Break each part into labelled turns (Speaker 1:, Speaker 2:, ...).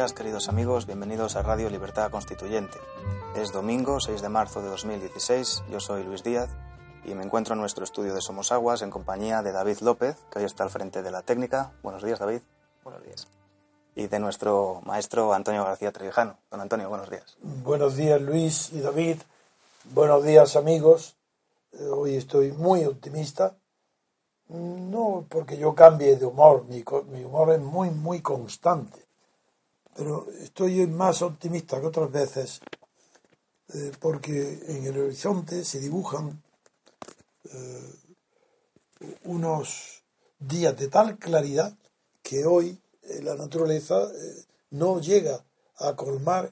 Speaker 1: días, queridos amigos, bienvenidos a Radio Libertad Constituyente. Es domingo 6 de marzo de 2016, yo soy Luis Díaz y me encuentro en nuestro estudio de Somos Aguas en compañía de David López, que hoy está al frente de la técnica. Buenos días, David.
Speaker 2: Buenos días.
Speaker 1: Y de nuestro maestro Antonio García Trevijano. Don Antonio, buenos días.
Speaker 3: Buenos días, Luis y David. Buenos días, amigos. Hoy estoy muy optimista. No porque yo cambie de humor, mi, mi humor es muy, muy constante. Pero estoy más optimista que otras veces eh, porque en el horizonte se dibujan eh, unos días de tal claridad que hoy eh, la naturaleza no llega a colmar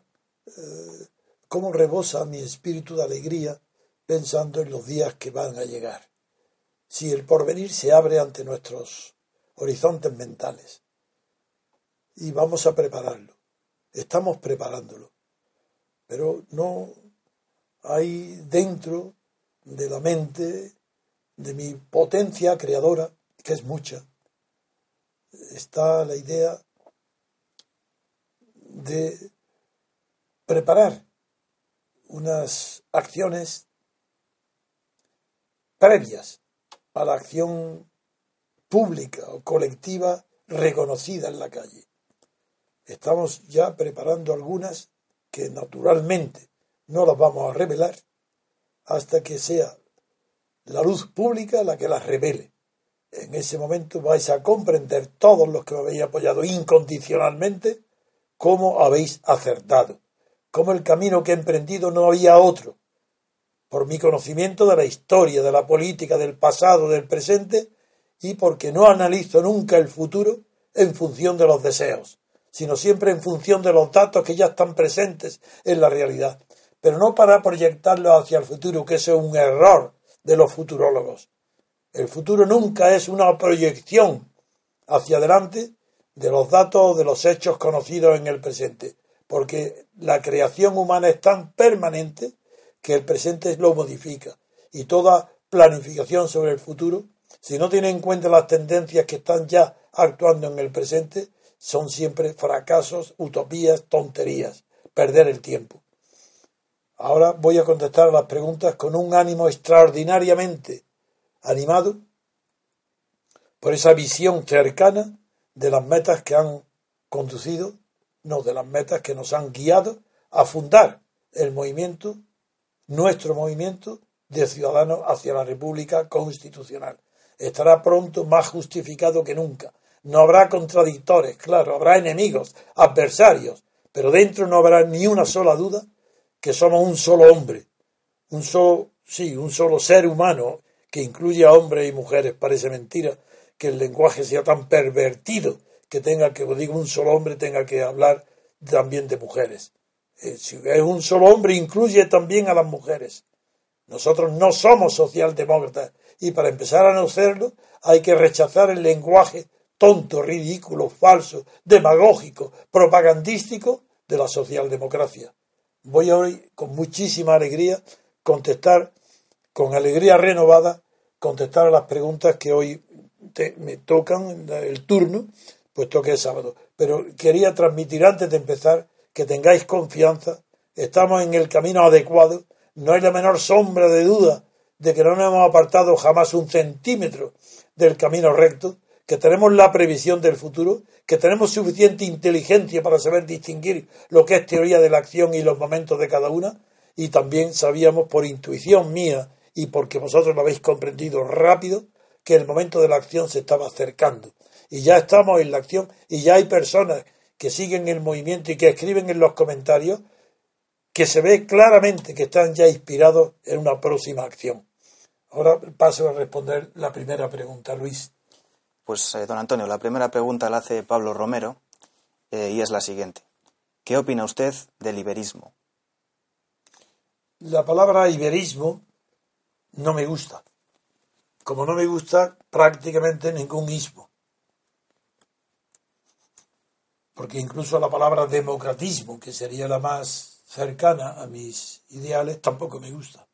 Speaker 3: cómo rebosa mi espíritu de alegría pensando en los días que van a llegar. Si el porvenir se abre ante nuestros horizontes mentales y vamos a prepararlo. Estamos preparándolo. Pero no hay dentro de la mente, de mi potencia creadora, que es mucha, está la idea de preparar unas acciones previas a la acción pública o colectiva reconocida en la calle. Estamos ya preparando algunas que naturalmente no las vamos a revelar hasta que sea la luz pública la que las revele. En ese momento vais a comprender todos los que me habéis apoyado incondicionalmente cómo habéis acertado, cómo el camino que he emprendido no había otro. Por mi conocimiento de la historia, de la política, del pasado, del presente, y porque no analizo nunca el futuro en función de los deseos, sino siempre en función de los datos que ya están presentes en la realidad pero no para proyectarlo hacia el futuro, que ese es un error de los futurólogos. El futuro nunca es una proyección hacia adelante de los datos o de los hechos conocidos en el presente, porque la creación humana es tan permanente que el presente lo modifica y toda planificación sobre el futuro, si no tiene en cuenta las tendencias que están ya actuando en el presente, son siempre fracasos, utopías, tonterías, perder el tiempo. Ahora voy a contestar a las preguntas con un ánimo extraordinariamente animado por esa visión cercana de las metas que han conducido, no, de las metas que nos han guiado a fundar el movimiento, nuestro movimiento de ciudadanos hacia la República Constitucional. Estará pronto más justificado que nunca. No habrá contradictores, claro, habrá enemigos, adversarios, pero dentro no habrá ni una sola duda que somos un solo hombre, un solo, sí, un solo ser humano que incluye a hombres y mujeres. Parece mentira que el lenguaje sea tan pervertido que tenga que, digo, un solo hombre tenga que hablar también de mujeres. Eh, si es un solo hombre, incluye también a las mujeres. Nosotros no somos socialdemócratas y para empezar a no serlo hay que rechazar el lenguaje tonto, ridículo, falso, demagógico, propagandístico de la socialdemocracia voy hoy con muchísima alegría contestar, con alegría renovada, contestar a las preguntas que hoy me tocan el turno, puesto que es sábado. Pero quería transmitir antes de empezar que tengáis confianza, estamos en el camino adecuado, no hay la menor sombra de duda de que no nos hemos apartado jamás un centímetro del camino recto, que tenemos la previsión del futuro, que tenemos suficiente inteligencia para saber distinguir lo que es teoría de la acción y los momentos de cada una, y también sabíamos por intuición mía y porque vosotros lo habéis comprendido rápido, que el momento de la acción se estaba acercando. Y ya estamos en la acción y ya hay personas que siguen el movimiento y que escriben en los comentarios que se ve claramente que están ya inspirados en una próxima acción. Ahora paso a responder la primera pregunta, Luis.
Speaker 1: Pues, eh, don Antonio, la primera pregunta la hace Pablo Romero eh, y es la siguiente. ¿Qué opina usted del iberismo?
Speaker 3: La palabra iberismo no me gusta, como no me gusta prácticamente ningún ismo. Porque incluso la palabra democratismo, que sería la más cercana a mis ideales, tampoco me gusta.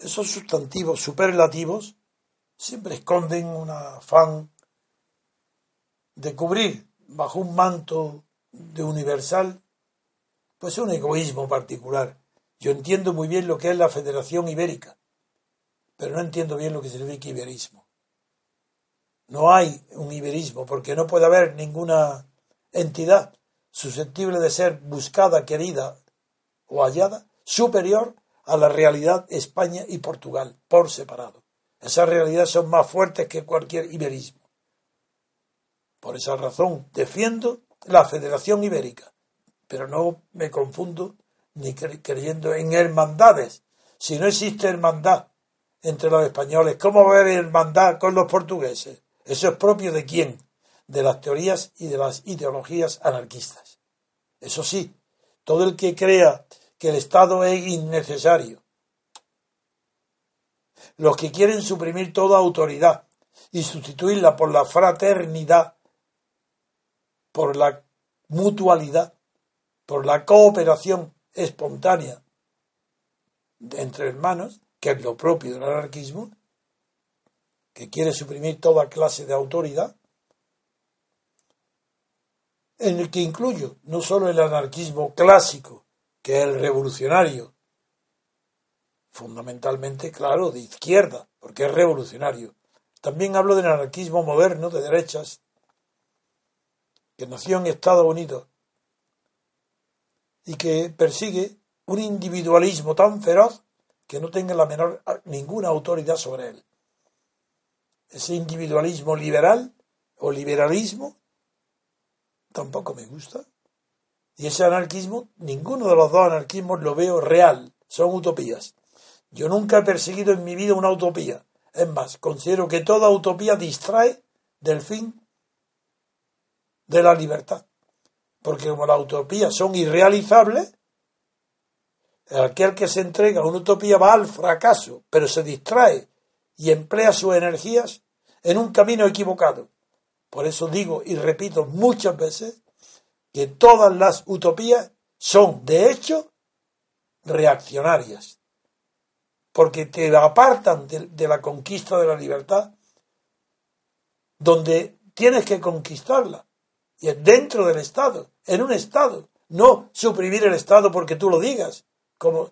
Speaker 3: Esos sustantivos superlativos siempre esconden un afán de cubrir bajo un manto de universal, pues es un egoísmo particular. Yo entiendo muy bien lo que es la Federación Ibérica, pero no entiendo bien lo que significa iberismo. No hay un iberismo, porque no puede haber ninguna entidad susceptible de ser buscada, querida o hallada superior a la realidad España y Portugal, por separado. Esas realidades son más fuertes que cualquier iberismo. Por esa razón defiendo la Federación Ibérica, pero no me confundo ni creyendo en hermandades. Si no existe hermandad entre los españoles, ¿cómo va a haber hermandad con los portugueses? Eso es propio de quién? De las teorías y de las ideologías anarquistas. Eso sí, todo el que crea que el Estado es innecesario, los que quieren suprimir toda autoridad y sustituirla por la fraternidad, por la mutualidad, por la cooperación espontánea entre hermanos, que es lo propio del anarquismo, que quiere suprimir toda clase de autoridad, en el que incluyo no solo el anarquismo clásico, que es el revolucionario, fundamentalmente, claro, de izquierda, porque es revolucionario. También hablo del anarquismo moderno, de derechas, que nació en Estados Unidos y que persigue un individualismo tan feroz que no tenga la menor ninguna autoridad sobre él. Ese individualismo liberal o liberalismo tampoco me gusta. Y ese anarquismo, ninguno de los dos anarquismos lo veo real, son utopías. Yo nunca he perseguido en mi vida una utopía. Es más, considero que toda utopía distrae del fin de la libertad. Porque como las utopías son irrealizables, aquel que se entrega a una utopía va al fracaso, pero se distrae y emplea sus energías en un camino equivocado. Por eso digo y repito muchas veces que todas las utopías son, de hecho, reaccionarias, porque te apartan de, la conquista de la libertad, donde tienes que conquistarla, y es dentro del Estado, en un Estado, no suprimir el Estado porque tú lo digas, como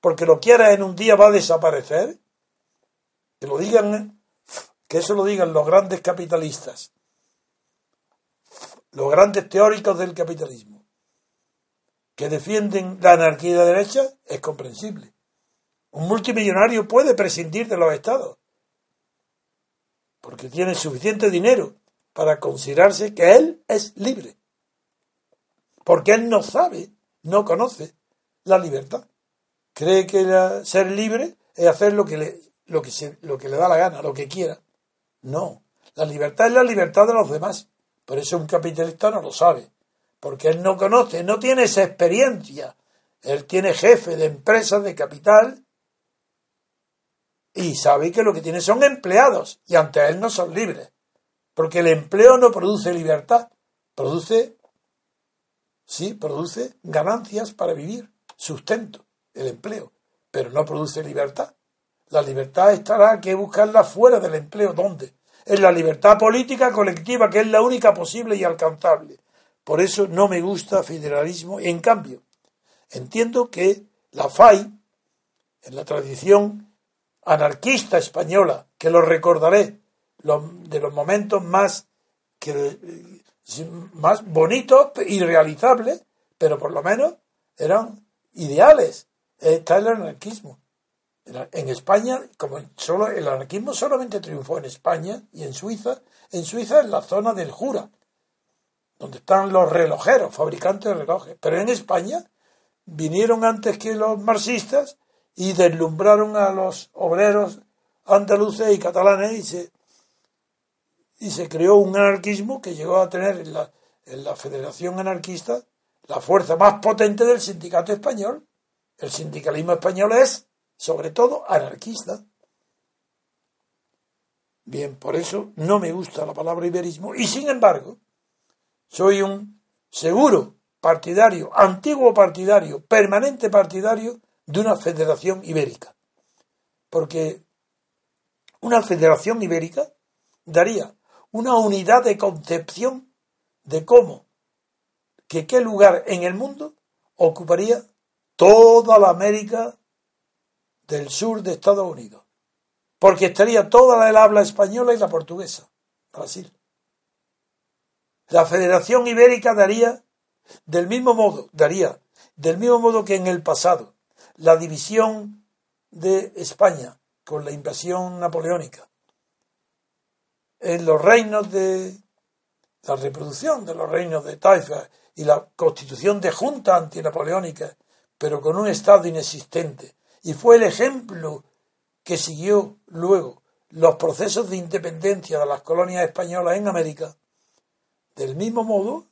Speaker 3: porque lo quieras en un día va a desaparecer. Que lo digan, que eso lo digan los grandes capitalistas los grandes teóricos del capitalismo, que defienden la anarquía de derecha, es comprensible. Un multimillonario puede prescindir de los estados, porque tiene suficiente dinero para considerarse que él es libre, porque él no sabe, no conoce la libertad. Cree que ser libre es hacer lo que, le, lo, que lo que le da la gana, lo que quiera. No, la libertad es la libertad de los demás. Por eso un capitalista no lo sabe, porque él no conoce, no tiene esa experiencia. Él tiene jefe de empresas de capital y sabe que lo que tiene son empleados y ante él no son libres, porque el empleo no produce libertad, produce, sí, produce ganancias para vivir, sustento, el empleo, pero no produce libertad. La libertad estará que buscarla fuera del empleo. ¿Dónde? es la libertad política colectiva, que es la única posible y alcanzable. Por eso no me gusta federalismo. En cambio, entiendo que la FAI, en la tradición anarquista española, que lo recordaré, de los momentos más, que, más bonitos y realizables, pero por lo menos eran ideales. Está el anarquismo. En España, como solo el anarquismo solamente triunfó en España y en Suiza, en Suiza es la zona del Jura, donde están los relojeros, fabricantes de relojes. Pero en España vinieron antes que los marxistas y deslumbraron a los obreros andaluces y catalanes y se, y se creó un anarquismo que llegó a tener en la, en la Federación Anarquista la fuerza más potente del sindicato español. El sindicalismo español es sobre todo anarquista. Bien, por eso no me gusta la palabra iberismo y sin embargo soy un seguro partidario, antiguo partidario, permanente partidario de una federación ibérica. Porque una federación ibérica daría una unidad de concepción de cómo, que qué lugar en el mundo ocuparía toda la América del sur de Estados Unidos. Porque estaría toda la habla española y la portuguesa, Brasil. La Federación Ibérica daría del mismo modo, daría del mismo modo que en el pasado la división de España con la invasión napoleónica en los reinos de la reproducción de los reinos de Taifa y la constitución de junta antinapoleónica, pero con un Estado inexistente. Y fue el ejemplo que siguió luego los procesos de independencia de las colonias españolas en América, del mismo modo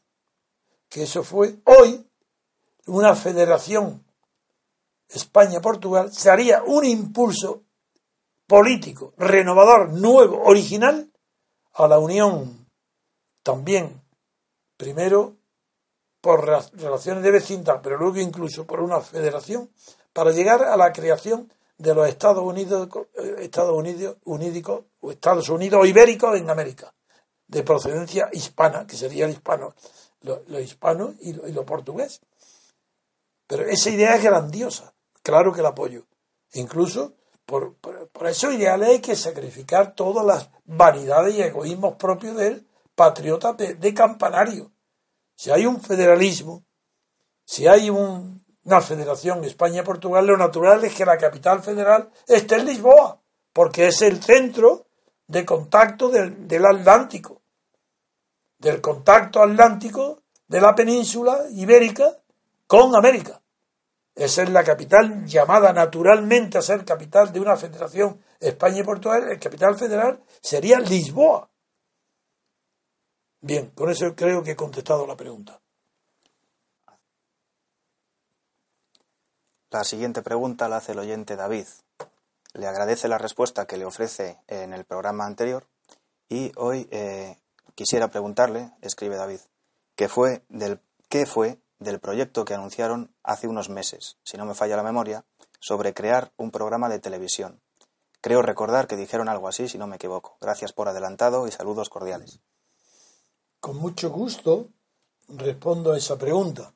Speaker 3: que eso fue hoy una federación España-Portugal, se haría un impulso político, renovador, nuevo, original, a la unión también, primero por relaciones de vecindad, pero luego incluso por una federación, para llegar a la creación de los Estados Unidos, eh, Estados Unidos, Unídicos, o Estados Unidos ibéricos en América, de procedencia hispana, que sería el hispano, lo, hispano y lo, portugués. Pero esa idea es grandiosa, claro que la apoyo. Incluso por, por, esos ideales hay que sacrificar todas las vanidades y egoísmos propios del patriota de campanario si hay un federalismo, si hay una federación España-Portugal, lo natural es que la capital federal esté en Lisboa, porque es el centro de contacto del, del Atlántico, del contacto atlántico de la península ibérica con América. Es la capital llamada naturalmente a ser capital de una federación España y Portugal. El capital federal sería Lisboa. Bien, con eso creo que he contestado la pregunta.
Speaker 1: La siguiente pregunta la hace el oyente David. Le agradece la respuesta que le ofrece en el programa anterior y hoy eh, quisiera preguntarle, escribe David, ¿qué fue, del, ¿qué fue del proyecto que anunciaron hace unos meses, si no me falla la memoria, sobre crear un programa de televisión? Creo recordar que dijeron algo así, si no me equivoco. Gracias por adelantado y saludos cordiales.
Speaker 3: Con mucho gusto respondo a esa pregunta.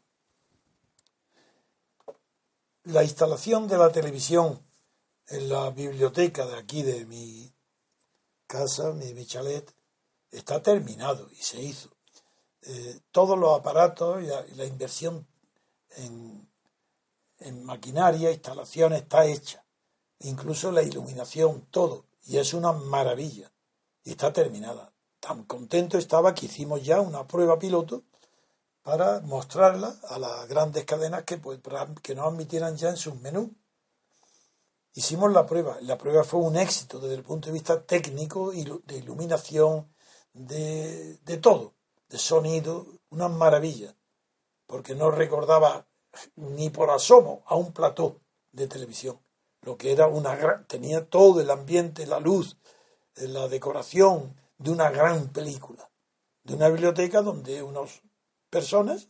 Speaker 3: La instalación de la televisión en la biblioteca de aquí de mi casa, mi, chalet, está terminado y se hizo. Eh, todos los aparatos y la, inversión en, maquinaria, instalaciones está hecha. Incluso la iluminación, todo. Y es una maravilla. Y está terminada tan contento estaba que hicimos ya una prueba piloto para mostrarla a las grandes cadenas que, pues, que nos admitieran ya en sus menús. Hicimos la prueba. La prueba fue un éxito desde el punto de vista técnico, de iluminación, de, de todo, de sonido, una maravilla, porque no recordaba ni por asomo a un plató de televisión, lo que era una gran, tenía todo el ambiente, la luz, la decoración, de una gran película, de una biblioteca donde unas personas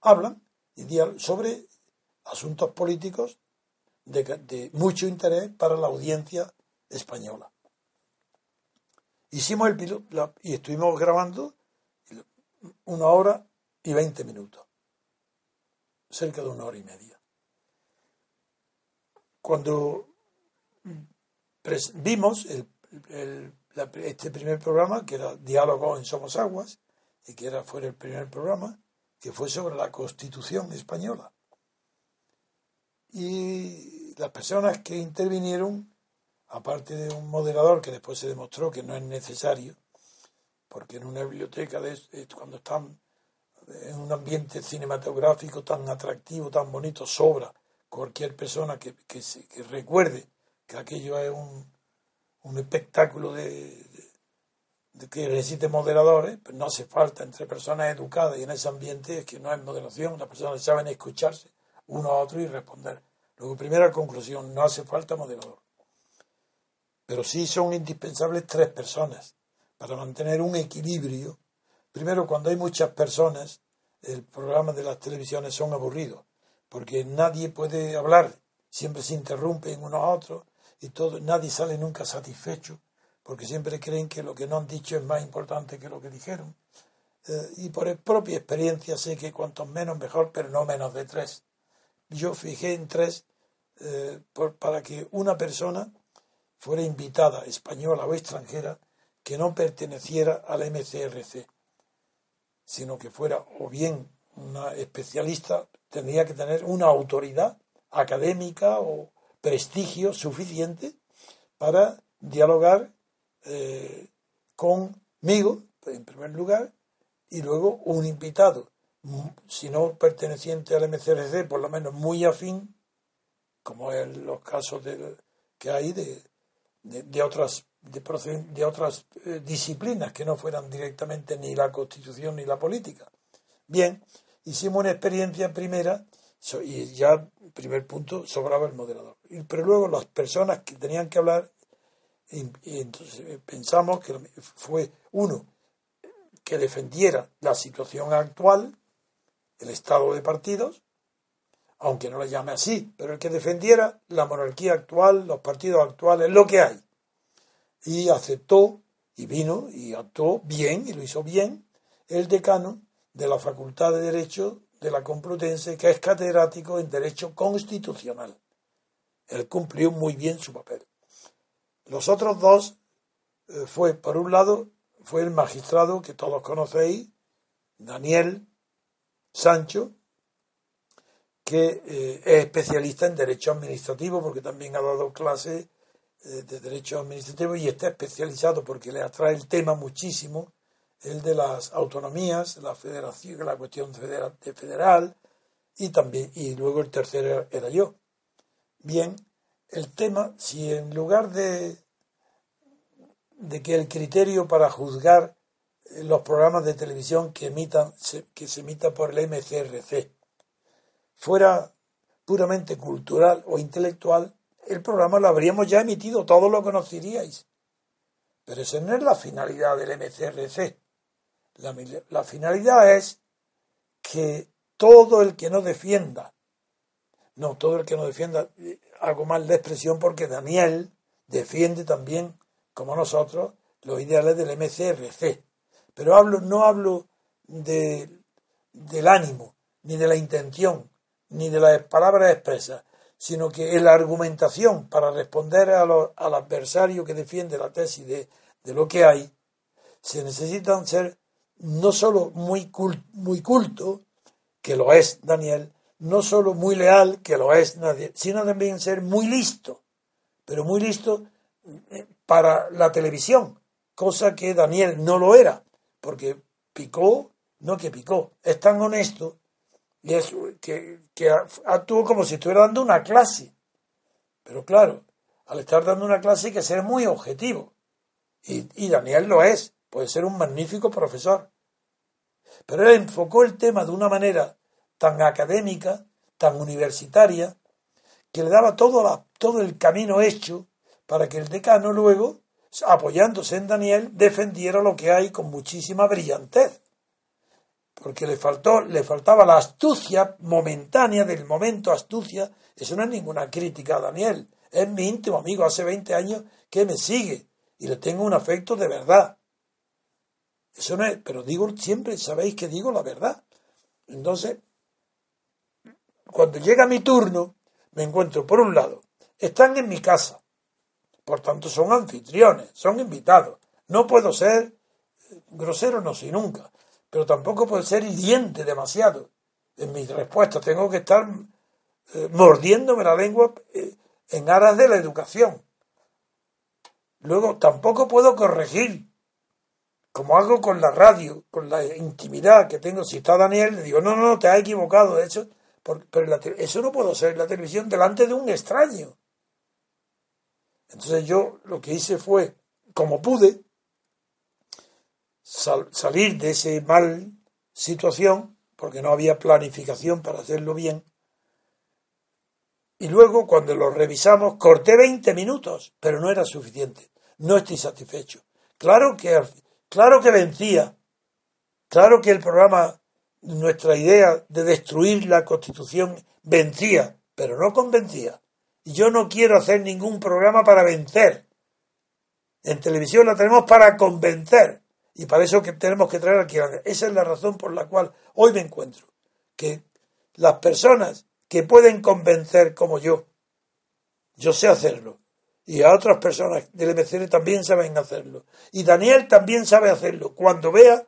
Speaker 3: hablan sobre asuntos políticos de, mucho interés para la audiencia española. Hicimos el piloto y estuvimos grabando una hora y veinte minutos, cerca de una hora y media. Cuando vimos el este primer programa, que era Diálogo en Somos Aguas, y que era, fue el primer programa, que fue sobre la Constitución española. Y las personas que intervinieron, aparte de un moderador que después se demostró que no es necesario, porque en una biblioteca, de, cuando están en un ambiente cinematográfico tan atractivo, tan bonito, sobra cualquier persona que, recuerde que aquello es un, espectáculo de, que necesite moderadores, pero no hace falta entre personas educadas y en ese ambiente es que no hay moderación, las personas saben escucharse uno a otro y responder. Luego, primera conclusión, no hace falta moderador. Pero sí son indispensables tres personas para mantener un equilibrio. Primero, cuando hay muchas personas, el programa de las televisiones son aburridos, porque nadie puede hablar, siempre se interrumpen unos a otros, y todo, nadie sale nunca satisfecho, porque siempre creen que lo que no han dicho es más importante que lo que dijeron. eh, y por propia experiencia sé que cuantos menos mejor, pero no menos de tres. Yo fijé en tres eh, para que una persona fuera invitada, española o extranjera, que no perteneciera al MCRC, sino que fuera o bien una especialista, tendría que tener una autoridad académica o prestigio suficiente para dialogar eh, conmigo, en primer lugar, y luego un invitado, si no perteneciente al MCRC, por lo menos muy afín, como en los casos que hay de, de, otras de, otras eh, disciplinas que no fueran directamente ni la constitución ni la política. Bien, hicimos una experiencia primera y ya, primer punto, sobraba el moderador. Pero luego las personas que tenían que hablar, y, entonces eh, pensamos que fue uno que defendiera la situación actual, el estado de partidos, aunque no la llame así, pero el que defendiera la monarquía actual, los partidos actuales, lo que hay. Y aceptó, y vino, y actuó bien, y lo hizo bien, el decano de la Facultad de Derecho de la Complutense, que es catedrático en Derecho Constitucional. Él cumplió muy bien su papel. Los otros dos eh, fue, por un lado, fue el magistrado que todos conocéis, Daniel Sancho, que eh, es especialista en derecho administrativo porque también ha dado clases de derecho administrativo y está especializado porque le atrae el tema muchísimo, el de las autonomías, la federación, la cuestión federal, de federal y también y luego el tercero era yo. Bien, el tema, si en lugar de de que el criterio para juzgar los programas de televisión que emitan que se emita por el MCRC fuera puramente cultural o intelectual, el programa lo habríamos ya emitido, todos lo conoceríais. Pero esa no es la finalidad del MCRC. La, la finalidad es que todo el que no defienda, no, todo el que no defienda, eh, hago mal de expresión porque Daniel defiende también como nosotros, los ideales del MCRC. Pero hablo, no hablo de, del ánimo, ni de la intención, ni de las palabras expresas, sino que en la argumentación para responder a al adversario que defiende la tesis de, de, lo que hay, se necesitan ser no solo muy, muy culto, que lo es Daniel, no solo muy leal, que lo es nadie, sino también ser muy listo, pero muy listo eh, para la televisión, cosa que Daniel no lo era, porque picó, no que picó, es tan honesto y es, que, que actuó como si estuviera dando una clase. Pero claro, al estar dando una clase hay que ser muy objetivo. Y, y Daniel lo es, puede ser un magnífico profesor. Pero él enfocó el tema de una manera tan académica, tan universitaria, que le daba todo, la, todo el camino hecho para que el decano luego, apoyándose en Daniel, defendiera lo que hay con muchísima brillantez. Porque le faltó, le faltaba la astucia momentánea del momento astucia. Eso no es ninguna crítica Daniel. Es mi íntimo amigo hace 20 años que me sigue y le tengo un afecto de verdad. Eso no es, pero digo siempre, sabéis que digo la verdad. Entonces, cuando llega mi turno, me encuentro, por un lado, están en mi casa, por tanto, son anfitriones, son invitados. No puedo ser grosero, no soy nunca, pero tampoco puedo ser hiriente demasiado. En mis respuestas tengo que estar eh, mordiéndome la lengua eh, en aras de la educación. Luego, tampoco puedo corregir, como hago con la radio, con la intimidad que tengo. Si está Daniel, le digo, no, no, te has equivocado, de hecho, pero eso no puedo ser en la televisión delante de un extraño. Entonces yo lo que hice fue, como pude, salir de esa mal situación, porque no había planificación para hacerlo bien. Y luego, cuando lo revisamos, corté 20 minutos, pero no era suficiente. No estoy satisfecho. Claro que, claro que vencía. Claro que el programa, nuestra idea de destruir la Constitución vencía, pero no convencía. Y yo no quiero hacer ningún programa para vencer. En televisión la tenemos para convencer. Y para eso que tenemos que traer aquí. Esa es la razón por la cual hoy me encuentro. Que las personas que pueden convencer como yo, yo sé hacerlo, y a otras personas del MCR también saben hacerlo. Y Daniel también sabe hacerlo. Cuando vea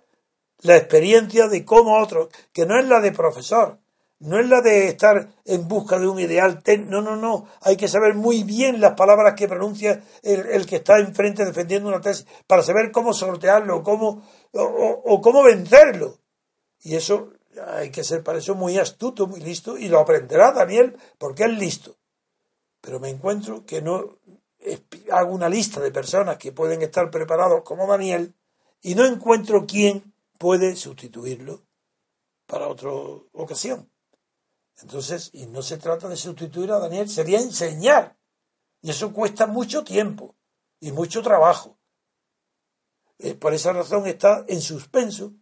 Speaker 3: la experiencia de cómo otros, que no es la de profesor, no es la de estar en busca de un ideal. No, no, no. Hay que saber muy bien las palabras que pronuncia el, que está enfrente defendiendo una tesis para saber cómo sortearlo cómo, o cómo vencerlo. Y eso hay que ser para eso muy astuto, muy listo, y lo aprenderá Daniel porque es listo. Pero me encuentro que no hago una lista de personas que pueden estar preparados como Daniel y no encuentro quién puede sustituirlo para otra ocasión. Entonces, y no se trata de sustituir a Daniel, sería enseñar. Y eso cuesta mucho tiempo y mucho trabajo. Eh, por esa razón está en suspenso.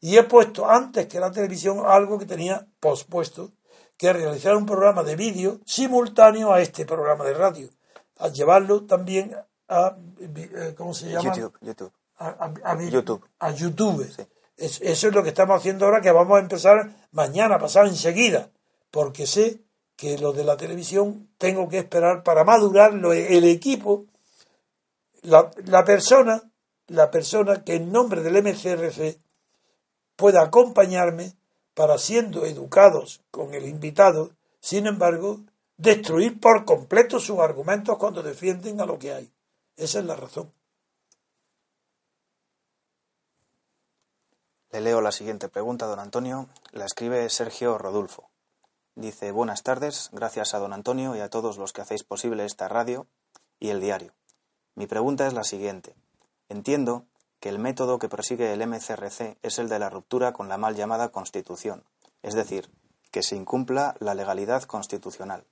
Speaker 3: Y he puesto antes que la televisión algo que tenía pospuesto, que realizar un programa de vídeo simultáneo a este programa de radio a llevarlo también a, eh, ¿cómo se llama?
Speaker 1: YouTube. YouTube.
Speaker 3: A, YouTube. A YouTube. eso es lo que estamos haciendo ahora, que vamos a empezar mañana, pasado enseguida, porque sé que lo de la televisión tengo que esperar para madurar el equipo, la, la persona, la persona que en nombre del MCRC pueda acompañarme para siendo educados con el invitado, sin embargo, destruir por completo sus argumentos cuando defienden a lo que hay. Esa es la razón.
Speaker 1: Le leo la siguiente pregunta, don Antonio. La escribe Sergio Rodulfo. Dice, buenas tardes, gracias a don Antonio y a todos los que hacéis posible esta radio y el diario. Mi pregunta es la siguiente. Entiendo que el método que prosigue el MCRC es el de la ruptura con la mal llamada Constitución, es decir, que se incumpla la legalidad constitucional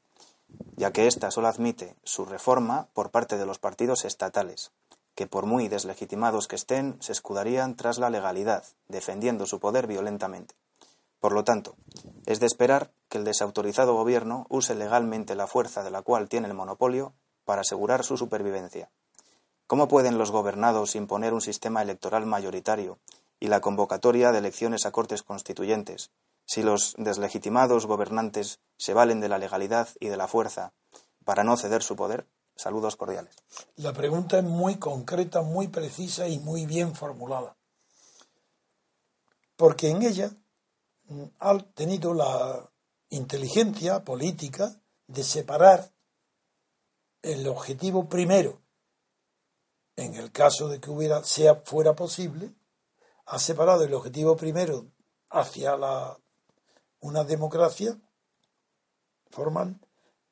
Speaker 1: ya que ésta solo admite su reforma por parte de los partidos estatales, que por muy deslegitimados que estén, se escudarían tras la legalidad, defendiendo su poder violentamente. Por lo tanto, es de esperar que el desautorizado gobierno use legalmente la fuerza de la cual tiene el monopolio para asegurar su supervivencia. ¿Cómo pueden los gobernados imponer un sistema electoral mayoritario y la convocatoria de elecciones a cortes constituyentes, si los deslegitimados gobernantes se valen de la legalidad y de la fuerza para no ceder su poder? Saludos cordiales.
Speaker 3: La pregunta es muy concreta, muy precisa y muy bien formulada. Porque en ella mm, ha tenido la inteligencia política de separar el objetivo primero, en el caso de que hubiera, sea, fuera posible, ha separado el objetivo primero hacia la una democracia formal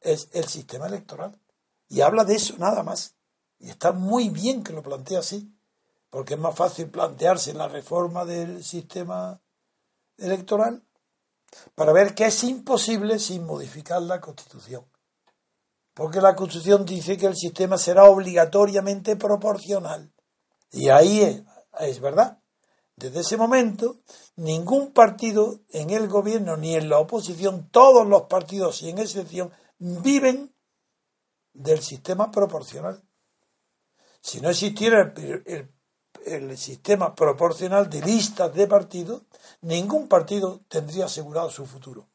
Speaker 3: es el sistema electoral. Y habla de eso nada más. Y está muy bien que lo plantea así, porque es más fácil plantearse la reforma del sistema electoral para ver que es imposible sin modificar la Constitución. Porque la Constitución dice que el sistema será obligatoriamente proporcional. Y ahí es, verdad. Desde ese momento, ningún partido en el gobierno ni en la oposición, todos los partidos, sin excepción, viven del sistema proporcional. Si no existiera el, sistema proporcional de listas de partidos, ningún partido tendría asegurado su futuro.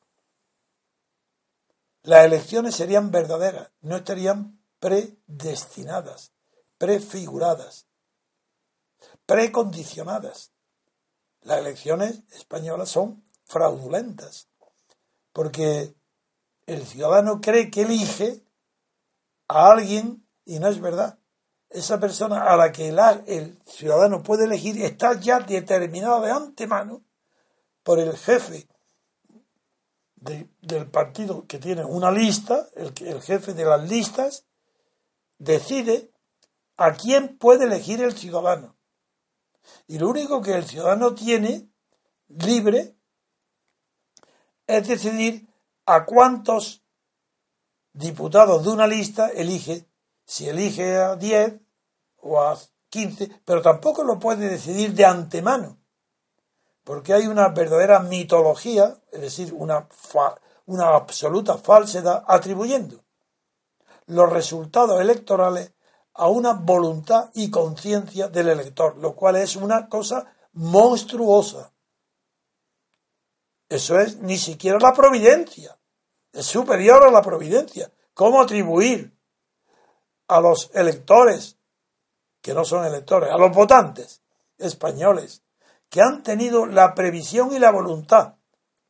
Speaker 3: Las elecciones serían verdaderas, no estarían predestinadas, prefiguradas, precondicionadas las elecciones españolas son fraudulentas, porque el ciudadano cree que elige a alguien y no es verdad. Esa persona a la que el, ciudadano puede elegir está ya determinada de antemano por el jefe del partido que tiene una lista, el, el jefe de las listas, decide a quién puede elegir el ciudadano. Y lo único que el ciudadano tiene libre es decidir a cuántos diputados de una lista elige, si elige a 10 o a 15, pero tampoco lo puede decidir de antemano, porque hay una verdadera mitología, es decir, una, una absoluta falsedad atribuyendo los resultados electorales a una voluntad y conciencia del elector, lo cual es una cosa monstruosa. Eso es ni siquiera la providencia, es superior a la providencia. ¿Cómo atribuir a los electores, que no son electores, a los votantes españoles, que han tenido la previsión y la voluntad,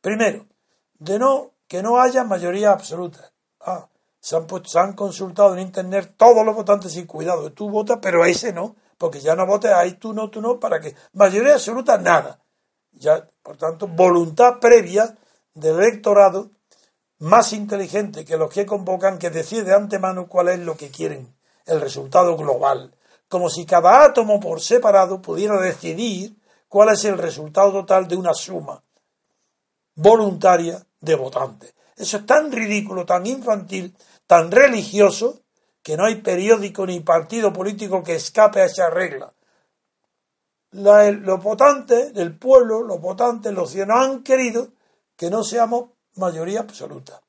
Speaker 3: primero, de no que no haya mayoría absoluta. Ah, se han, consultado en Internet todos los votantes y cuidado, tú votas, pero a ese no, porque ya no votes ahí, tú no, tú no, para que mayoría absoluta, nada. Ya, por tanto, voluntad previa del electorado más inteligente que los que convocan, que decide de antemano cuál es lo que quieren, el resultado global. Como si cada átomo por separado pudiera decidir cuál es el resultado total de una suma voluntaria de votantes. Eso es tan ridículo, tan infantil, tan religioso, que no hay periódico ni partido político que escape a esa regla. los votantes del pueblo, los votantes, los ciudadanos han querido que no seamos mayoría absoluta.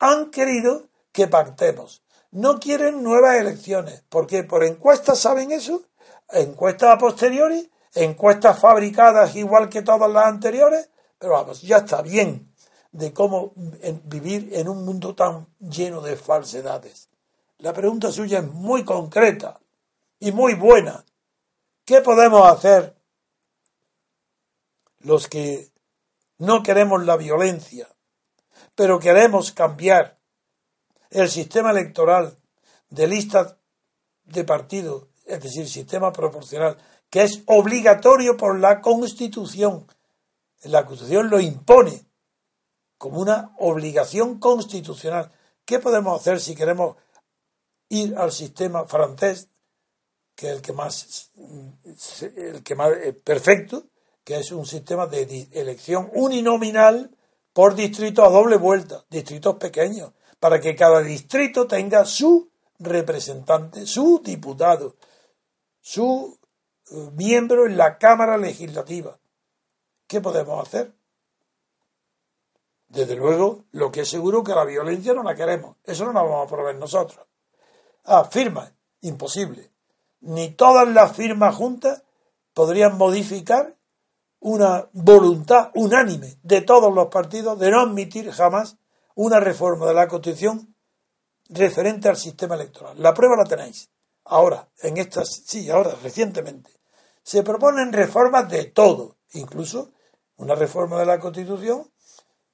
Speaker 3: Han querido que pactemos. No quieren nuevas elecciones. ¿Por qué? ¿Por encuestas saben eso? Encuestas a posteriori, encuestas fabricadas igual que todas las anteriores. Pero vamos, ya está bien de cómo vivir en un mundo tan lleno de falsedades. La pregunta suya es muy concreta y muy buena. ¿Qué podemos hacer los que no queremos la violencia, pero queremos cambiar el sistema electoral de listas de partido, es decir, sistema proporcional, que es obligatorio por la Constitución? La Constitución lo impone como una obligación constitucional. ¿Qué podemos hacer si queremos ir al sistema francés, que es el que más, el que más perfecto, que es un sistema de elección uninominal por distrito a doble vuelta, distritos pequeños, para que cada distrito tenga su representante, su diputado, su eh, miembro en la Cámara Legislativa. ¿Qué podemos hacer? Desde luego, lo que es seguro que la violencia no la queremos. Eso no la vamos a proveer nosotros. Ah, firmas. Imposible. Ni todas las firmas juntas podrían modificar una voluntad unánime de todos los partidos de no admitir jamás una reforma de la Constitución referente al sistema electoral. La prueba la tenéis. Ahora, en estas, sí, ahora, recientemente. Se proponen reformas de todo, incluso una reforma de la Constitución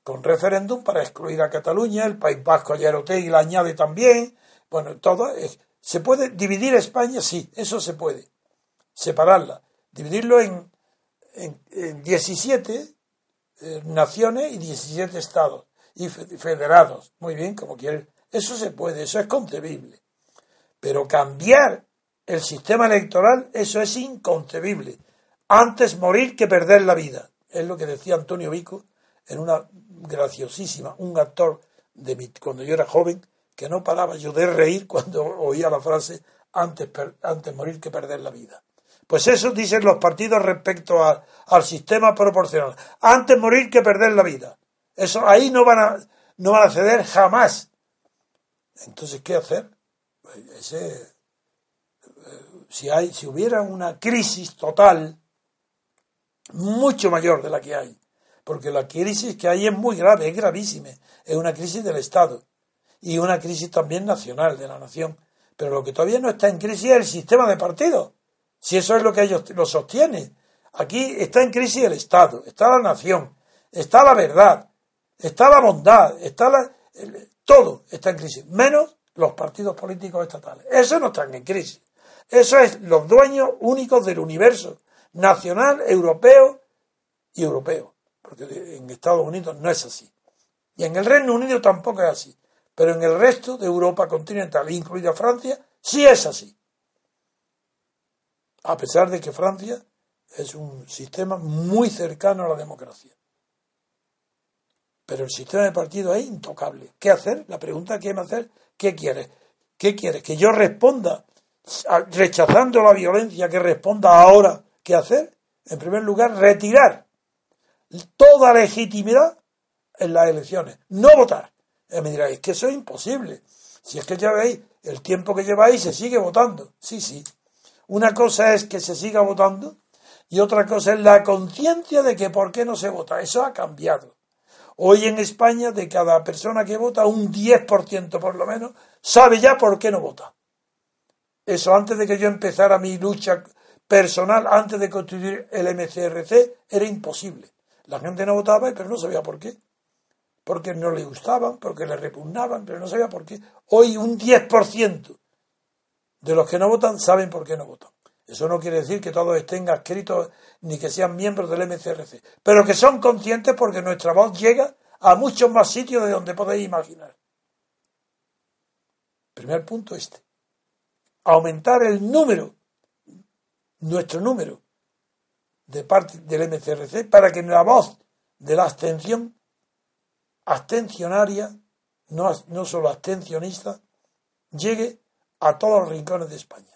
Speaker 3: con referéndum para excluir a Cataluña, el País Vasco y la añade también, bueno, todo, ¿se puede dividir España? Sí, eso se puede, separarla, dividirlo en, en, 17 eh, naciones y 17 estados y federados, muy bien, como quieren, eso se puede, eso es concebible, pero cambiar el sistema electoral, eso es inconcebible, antes morir que perder la vida, es lo que decía Antonio Vico en una graciosísima, un actor de cuando yo era joven, que no paraba yo de reír cuando oía la frase antes, antes morir que perder la vida. Pues eso dicen los partidos respecto al sistema proporcional. Antes morir que perder la vida. Eso ahí no van a, no van a ceder jamás. Entonces, ¿qué hacer? Pues eh, si, hay, si hubiera una crisis total, mucho mayor de la que hay, porque la crisis que hay es muy grave, es gravísima, es una crisis del Estado y una crisis también nacional de la nación. Pero lo que todavía no está en crisis es el sistema de partidos, si eso es lo que ellos lo sostienen. Aquí está en crisis el Estado, está la nación, está la verdad, está la bondad, está la, todo está en crisis, menos los partidos políticos estatales. Eso no están en crisis. Eso es los dueños únicos del universo nacional, europeo y europeo porque en Estados Unidos no es así. Y en el Reino Unido tampoco es así. Pero en el resto de Europa continental, incluida Francia, sí es así. A pesar de que Francia es un sistema muy cercano a la democracia. Pero el sistema de partido es intocable. ¿Qué hacer? La pregunta que hay que hacer, ¿qué quieres? ¿Qué quieres? ¿Que yo responda rechazando la violencia, que responda ahora? ¿Qué hacer? En primer lugar, retirar toda legitimidad en las elecciones. No votar. Y me diráis, es que eso es imposible. Si es que ya veis, el tiempo que lleváis se sigue votando. Sí, sí. Una cosa es que se siga votando y otra cosa es la conciencia de que por qué no se vota. Eso ha cambiado. Hoy en España, de cada persona que vota, un 10% por lo menos sabe ya por qué no vota. Eso antes de que yo empezara mi lucha personal, antes de constituir el MCRC, era imposible. La gente no votaba, pero no sabía por qué. Porque no le gustaban, porque le repugnaban, pero no sabía por qué. Hoy un 10% de los que no votan saben por qué no votan. Eso no quiere decir que todos estén adscritos ni que sean miembros del MCRC, pero que son conscientes porque nuestra voz llega a muchos más sitios de donde podéis imaginar. Primer punto este. Aumentar el número, nuestro número de parte del MCRC para que la voz de la abstención abstencionaria, no, no solo abstencionista, llegue a todos los rincones de España.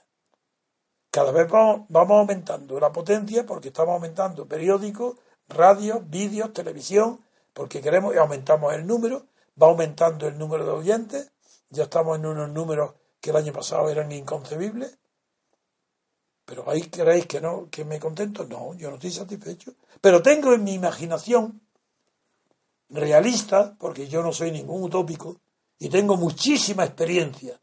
Speaker 3: Cada vez vamos, aumentando la potencia porque estamos aumentando periódicos, radio, vídeos, televisión, porque queremos y aumentamos el número, va aumentando el número de oyentes, ya estamos en unos números que el año pasado eran inconcebibles. Pero ahí queréis que no, que me contento, no, yo no estoy satisfecho. Pero tengo en mi imaginación realista, porque yo no soy ningún utópico, y tengo muchísima experiencia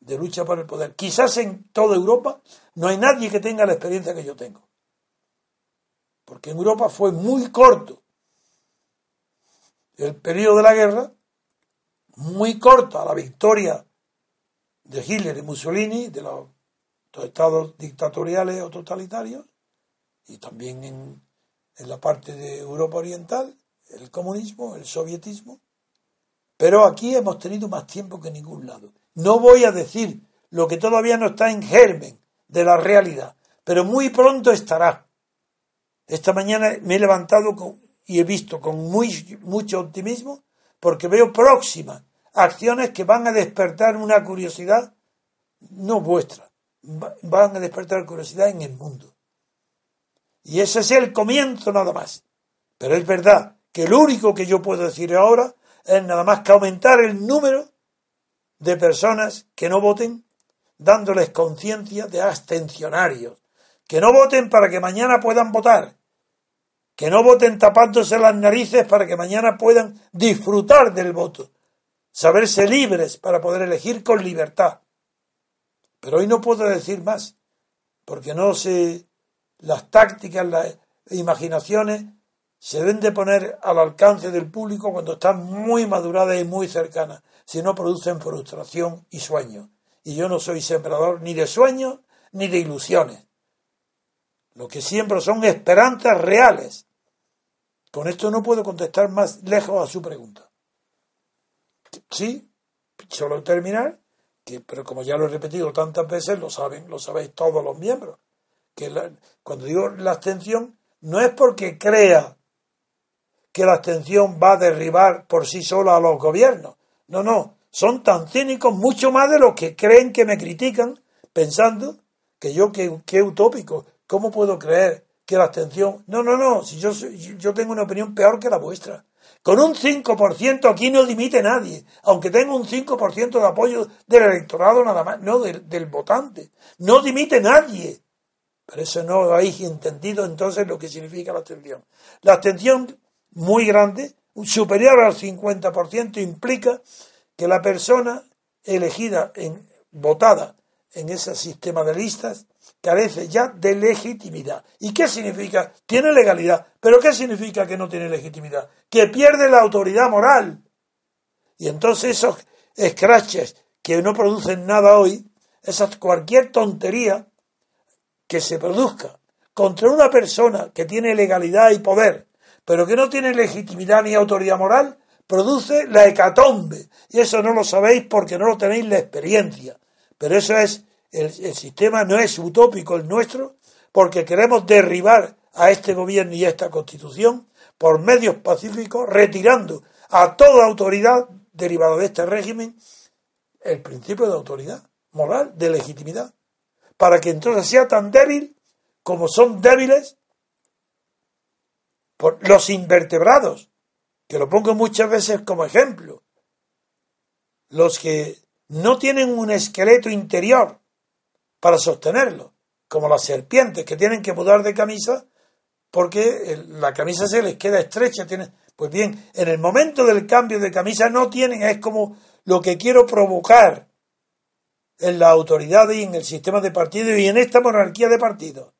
Speaker 3: de lucha por el poder. Quizás en toda Europa no hay nadie que tenga la experiencia que yo tengo. Porque en Europa fue muy corto el periodo de la guerra, muy corta la victoria de Hitler y Mussolini, de los, estados dictatoriales o totalitarios, y también en, en la parte de Europa Oriental, el comunismo, el sovietismo. Pero aquí hemos tenido más tiempo que en ningún lado. No voy a decir lo que todavía no está en germen de la realidad, pero muy pronto estará. Esta mañana me he levantado y he visto con muy, mucho optimismo porque veo próximas acciones que van a despertar una curiosidad, no vuestra, van a despertar curiosidad en el mundo. Y ese es el comienzo nada más. Pero es verdad que lo único que yo puedo decir ahora es nada más que aumentar el número de personas que no voten, dándoles conciencia de abstencionarios, que no voten para que mañana puedan votar, que no voten tapándose las narices para que mañana puedan disfrutar del voto, saberse libres para poder elegir con libertad. Pero hoy no puedo decir más, porque no sé las tácticas, las imaginaciones se deben de poner al alcance del público cuando están muy maduradas y muy cercanas, si no producen frustración y sueño. Y yo no soy sembrador ni de sueños ni de ilusiones. Lo que siembro son esperanzas reales. Con esto no puedo contestar más lejos a su pregunta. Sí, solo terminar, que, pero como ya lo he repetido tantas veces, lo saben, lo sabéis todos los miembros, que cuando digo la abstención no es porque crea que la abstención va a derribar por sí sola a los gobiernos. No, no, son tan cínicos mucho más de los que creen que me critican pensando que yo, que, utópico, ¿cómo puedo creer que la abstención... No, no, no, si yo, yo tengo una opinión peor que la vuestra. Con un 5% aquí no dimite nadie, aunque tenga un 5% de apoyo del electorado nada más, no del, votante. No dimite nadie. Pero eso no habéis entendido entonces lo que significa la abstención. La abstención muy grande, superior al 50%, implica que la persona elegida, en, votada en ese sistema de listas, carece ya de legitimidad. ¿Y qué significa? Tiene legalidad, pero ¿qué significa que no tiene legitimidad? Que pierde la autoridad moral. Y entonces esos scratches que no producen nada hoy, esa cualquier tontería que se produzca contra una persona que tiene legalidad y poder pero que no tiene legitimidad ni autoridad moral, produce la hecatombe. Y eso no lo sabéis porque no lo tenéis la experiencia. Pero eso es, el, sistema no es utópico el nuestro, porque queremos derribar a este gobierno y a esta constitución por medios pacíficos, retirando a toda autoridad derivada de este régimen el principio de autoridad moral, de legitimidad, para que entonces sea tan débil como son débiles por los invertebrados, que lo pongo muchas veces como ejemplo, los que no tienen un esqueleto interior para sostenerlo, como las serpientes que tienen que mudar de camisa porque la camisa se les queda estrecha. Pues bien, en el momento del cambio de camisa no tienen, es como lo que quiero provocar en la autoridad y en el sistema de partido y en esta monarquía de partidos.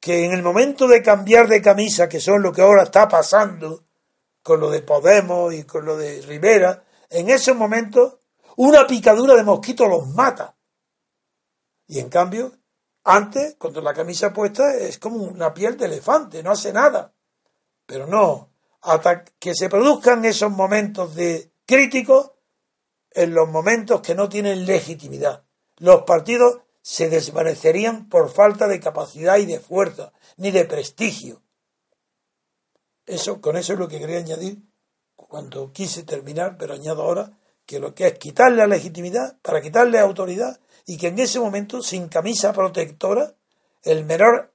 Speaker 3: Que en el momento de cambiar de camisa, que son lo que ahora está pasando con lo de Podemos y con lo de Rivera, en esos momentos una picadura de mosquito los mata. Y en cambio, antes, cuando la camisa puesta, es como una piel de elefante, no hace nada. Pero no, hasta que se produzcan esos momentos de críticos, en los momentos que no tienen legitimidad. Los partidos se desvanecerían por falta de capacidad y de fuerza, ni de prestigio. Eso, con eso es lo que quería añadir cuando quise terminar, pero añado ahora que lo que es quitarle la legitimidad para quitarle autoridad y que en ese momento, sin camisa protectora, el menor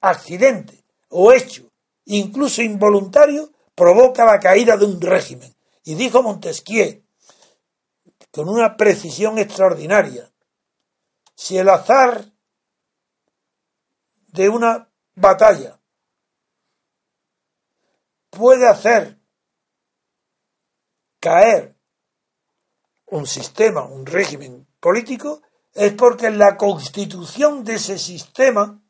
Speaker 3: accidente o hecho, incluso involuntario, provoca la caída de un régimen. Y dijo Montesquieu, con una precisión extraordinaria, si el azar de una batalla puede hacer caer un sistema, un régimen político es porque en la constitución de ese sistema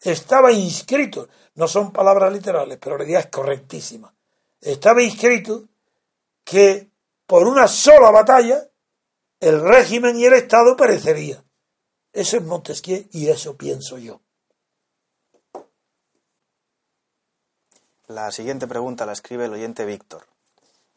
Speaker 3: estaba inscrito, no son palabras literales, pero la idea es correctísima, estaba inscrito que por una sola batalla el régimen y el Estado perecería. Eso es Montesquieu y eso pienso yo.
Speaker 1: La siguiente pregunta la escribe el oyente Víctor.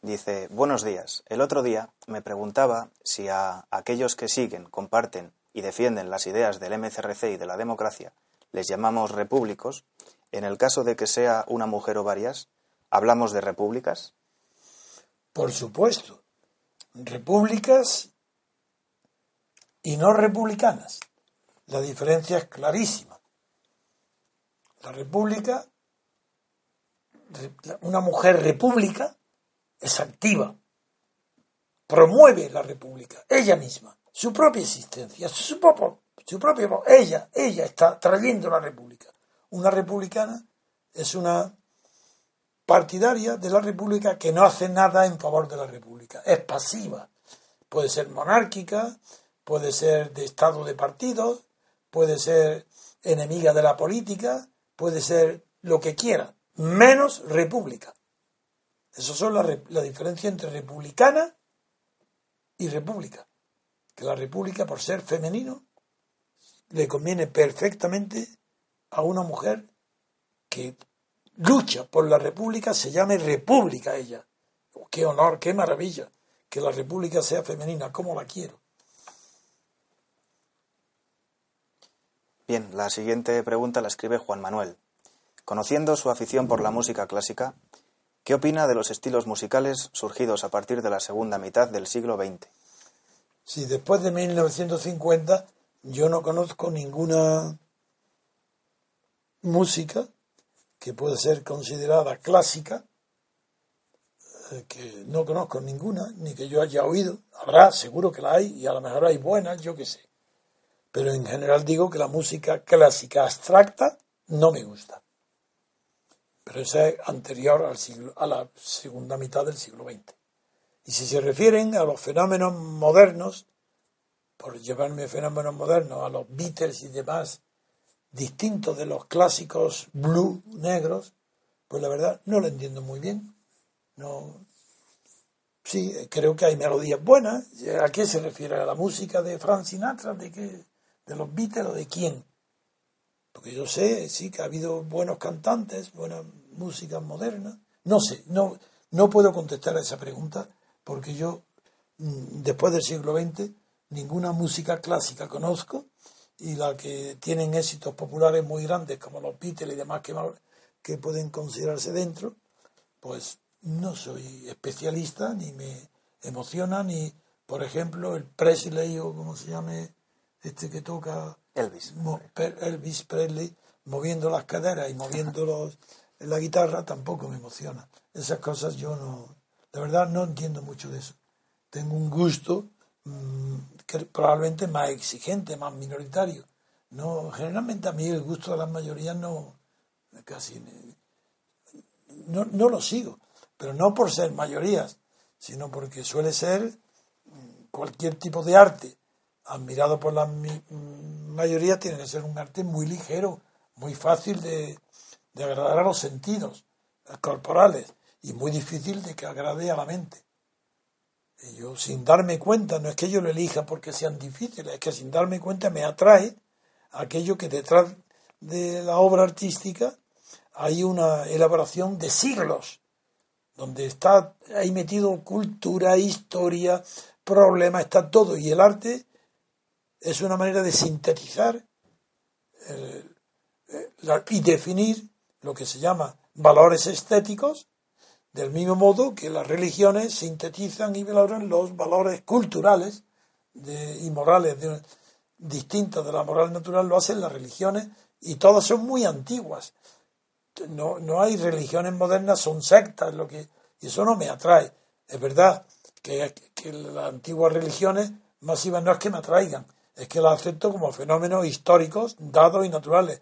Speaker 1: Dice, buenos días. El otro día me preguntaba si a aquellos que siguen, comparten y defienden las ideas del MCRC y de la democracia les llamamos repúblicos. En el caso de que sea una mujer o varias, ¿hablamos de repúblicas?
Speaker 3: Por supuesto. Repúblicas y no republicanas. La diferencia es clarísima. La república, una mujer república, es activa, promueve la república, ella misma, su propia existencia, su, propio, su propio, ella, ella está trayendo la república. Una republicana es una partidaria de la república que no hace nada en favor de la república, es pasiva, puede ser monárquica, puede ser de estado de partidos, puede ser enemiga de la política, puede ser lo que quiera, menos república. Eso son la, la diferencia entre republicana y república. Que la república, por ser femenino, le conviene perfectamente a una mujer que lucha por la república, se llame república ella. Qué honor, qué maravilla que la república sea femenina, como la quiero.
Speaker 1: Bien, la siguiente pregunta la escribe Juan Manuel. Conociendo su afición por la música clásica, ¿Qué opina de los estilos musicales surgidos a partir de la segunda mitad del siglo XX?
Speaker 3: Sí, después de 1950 yo no conozco ninguna música que pueda ser considerada clásica, eh, que no conozco ninguna, ni que yo haya oído. Habrá, seguro que la hay, y a lo mejor hay buenas, yo qué sé. Pero en general digo que la música clásica abstracta no me gusta pero esa es anterior al siglo, a la segunda mitad del siglo XX. Y si se refieren a los fenómenos modernos, por llevarme fenómenos modernos, a los Beatles y demás, distintos de los clásicos blue negros, pues la verdad no lo entiendo muy bien. No, sí, creo que hay melodías buenas. ¿A qué se refiere? ¿A la música de Frank Sinatra? ¿De qué? ¿De los Beatles o de quién? Porque yo sé, sí, que ha habido buenos cantantes, buena música moderna. No sé, no, no puedo contestar a esa pregunta porque yo, mm, después del siglo XX, ninguna música clásica conozco y la que tienen éxitos populares muy grandes, como los Beatles y demás que, que pueden considerarse dentro, pues no soy especialista ni me emociona ni, por ejemplo, el Presley o como se llame este que toca
Speaker 1: Elvis.
Speaker 3: Elvis Presley, moviendo las caderas y moviendo los, la guitarra, tampoco me emociona. Esas cosas yo no, de verdad no entiendo mucho de eso. Tengo un gusto mm, probablemente más exigente, más minoritario. No, generalmente a mí el gusto de las mayorías no casi no, no lo sigo, pero no por ser mayorías, sino porque suele ser mm, cualquier tipo de arte admirado por la mm, mayoría tiene que ser un arte muy ligero, muy fácil de, de agradar a los sentidos corporales y muy difícil de que agrade a la mente. Y yo sin darme cuenta, no es que yo lo elija porque sean difíciles, es que sin darme cuenta me atrae aquello que detrás de la obra artística hay una elaboración de siglos, donde está ahí metido cultura, historia, problema, está todo. Y el arte es una manera de sintetizar eh, y definir lo que se llama valores estéticos, del mismo modo que las religiones sintetizan y valoran los valores culturales y morales distintos de la moral natural, lo hacen las religiones y todas son muy antiguas. No, no hay religiones modernas, son sectas, lo que, y eso no me atrae. Es verdad que, que las antiguas religiones masivas no es que me atraigan, es que las acepto como fenómenos históricos, dados y naturales.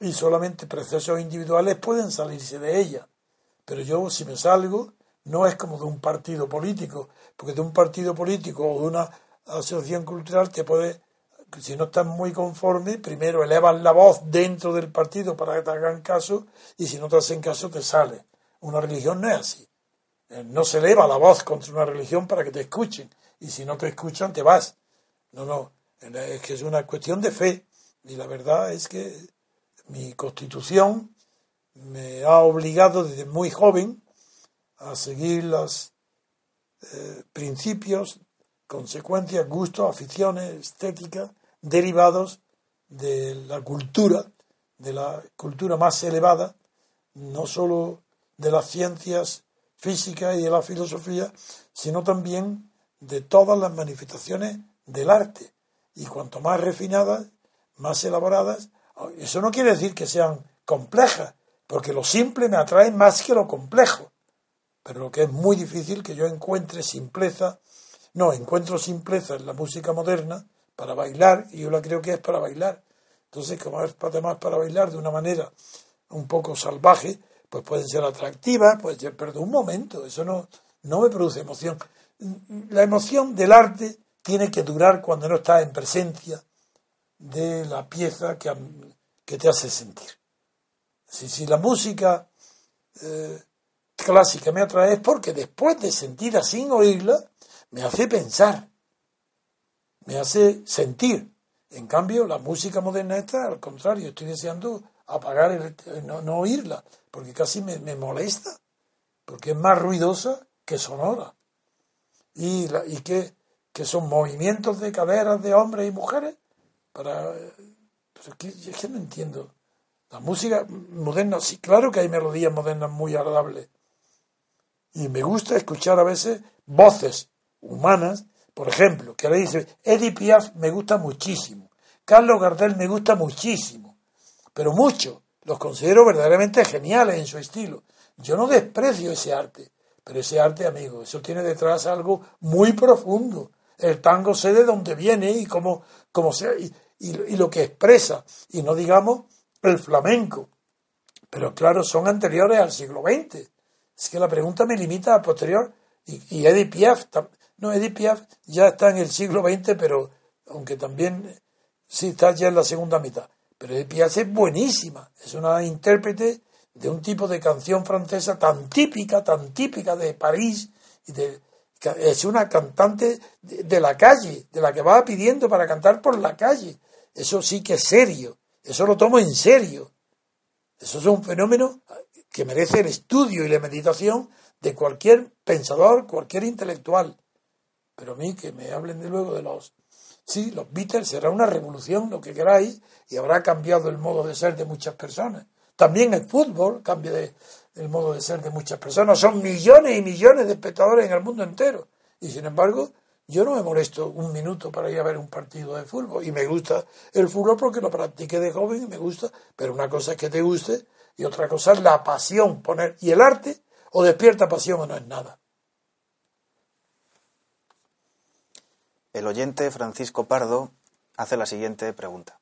Speaker 3: Y solamente procesos individuales pueden salirse de ellas. Pero yo, si me salgo, no es como de un partido político, porque de un partido político o de una asociación cultural te puede, si no estás muy conforme, primero elevas la voz dentro del partido para que te hagan caso y si no te hacen caso te sale. Una religión no es así. Eh, no se eleva la voz contra una religión para que te escuchen y si no te escuchan te vas. No, no, es que es una cuestión de fe. Y la verdad es que mi constitución me ha obligado desde muy joven a seguir los eh, principios, consecuencias, gustos, aficiones, estéticas derivados de la cultura, de la cultura más elevada, no sólo de las ciencias físicas y de la filosofía, sino también de todas las manifestaciones del arte, y cuanto más refinadas, más elaboradas, eso no quiere decir que sean complejas, porque lo simple me atrae más que lo complejo. Pero lo que es muy difícil que yo encuentre simpleza, no, encuentro simpleza en la música moderna para bailar, y yo la creo que es para bailar. Entonces, como es además para bailar de una manera un poco salvaje, pues pueden ser atractivas, pues, pero de un momento, eso no, no me produce emoción. La emoción del arte tiene que durar cuando no estás en presencia de la pieza que, que te hace sentir. Si, si la música eh, clásica me atrae es porque después de sentirla sin oírla, me hace pensar, me hace sentir. En cambio, la música moderna está al contrario, estoy deseando apagar, el, no, no, oírla, porque casi me, me, molesta, porque es más ruidosa que sonora. Y, la, y que que son movimientos de caderas de hombres y mujeres para pero es que, no entiendo. La música moderna sí claro que hay melodías modernas muy agradables y me gusta escuchar a veces voces humanas. Por ejemplo que le dice Eddie Piaf me gusta muchísimo. Carlos Gardel me gusta muchísimo. Pero mucho. Los considero verdaderamente geniales en su estilo. Yo no desprecio ese arte. Pero ese arte amigo eso tiene detrás algo muy profundo. El tango sé de dónde viene y cómo, cómo se, y, lo que expresa, y no digamos el flamenco. Pero claro, son anteriores al siglo XX. Es que la pregunta me limita a posterior. Y, y Edith Piaf, no, Edith Piaf ya está en el siglo XX, pero aunque también sí está ya en la segunda mitad. Pero Edith Piaf es buenísima, es una intérprete de un tipo de canción francesa tan típica, tan típica de París y de, es una cantante de la calle, de la que va pidiendo para cantar por la calle. Eso sí que es serio, eso lo tomo en serio. Eso es un fenómeno que merece el estudio y la meditación de cualquier pensador, cualquier intelectual. Pero a mí que me hablen de luego de los... Sí, los Beatles será una revolución, lo que queráis, y habrá cambiado el modo de ser de muchas personas. También el fútbol cambia de, el modo de ser de muchas personas. Son millones y millones de espectadores en el mundo entero. Y sin embargo, yo no me molesto un minuto para ir a ver un partido de fútbol. Y me gusta el fútbol porque lo practiqué de joven y me gusta. Pero una cosa es que te guste y otra cosa es la pasión. Poner, y el arte o despierta pasión o no es nada.
Speaker 1: El oyente Francisco Pardo hace la siguiente pregunta.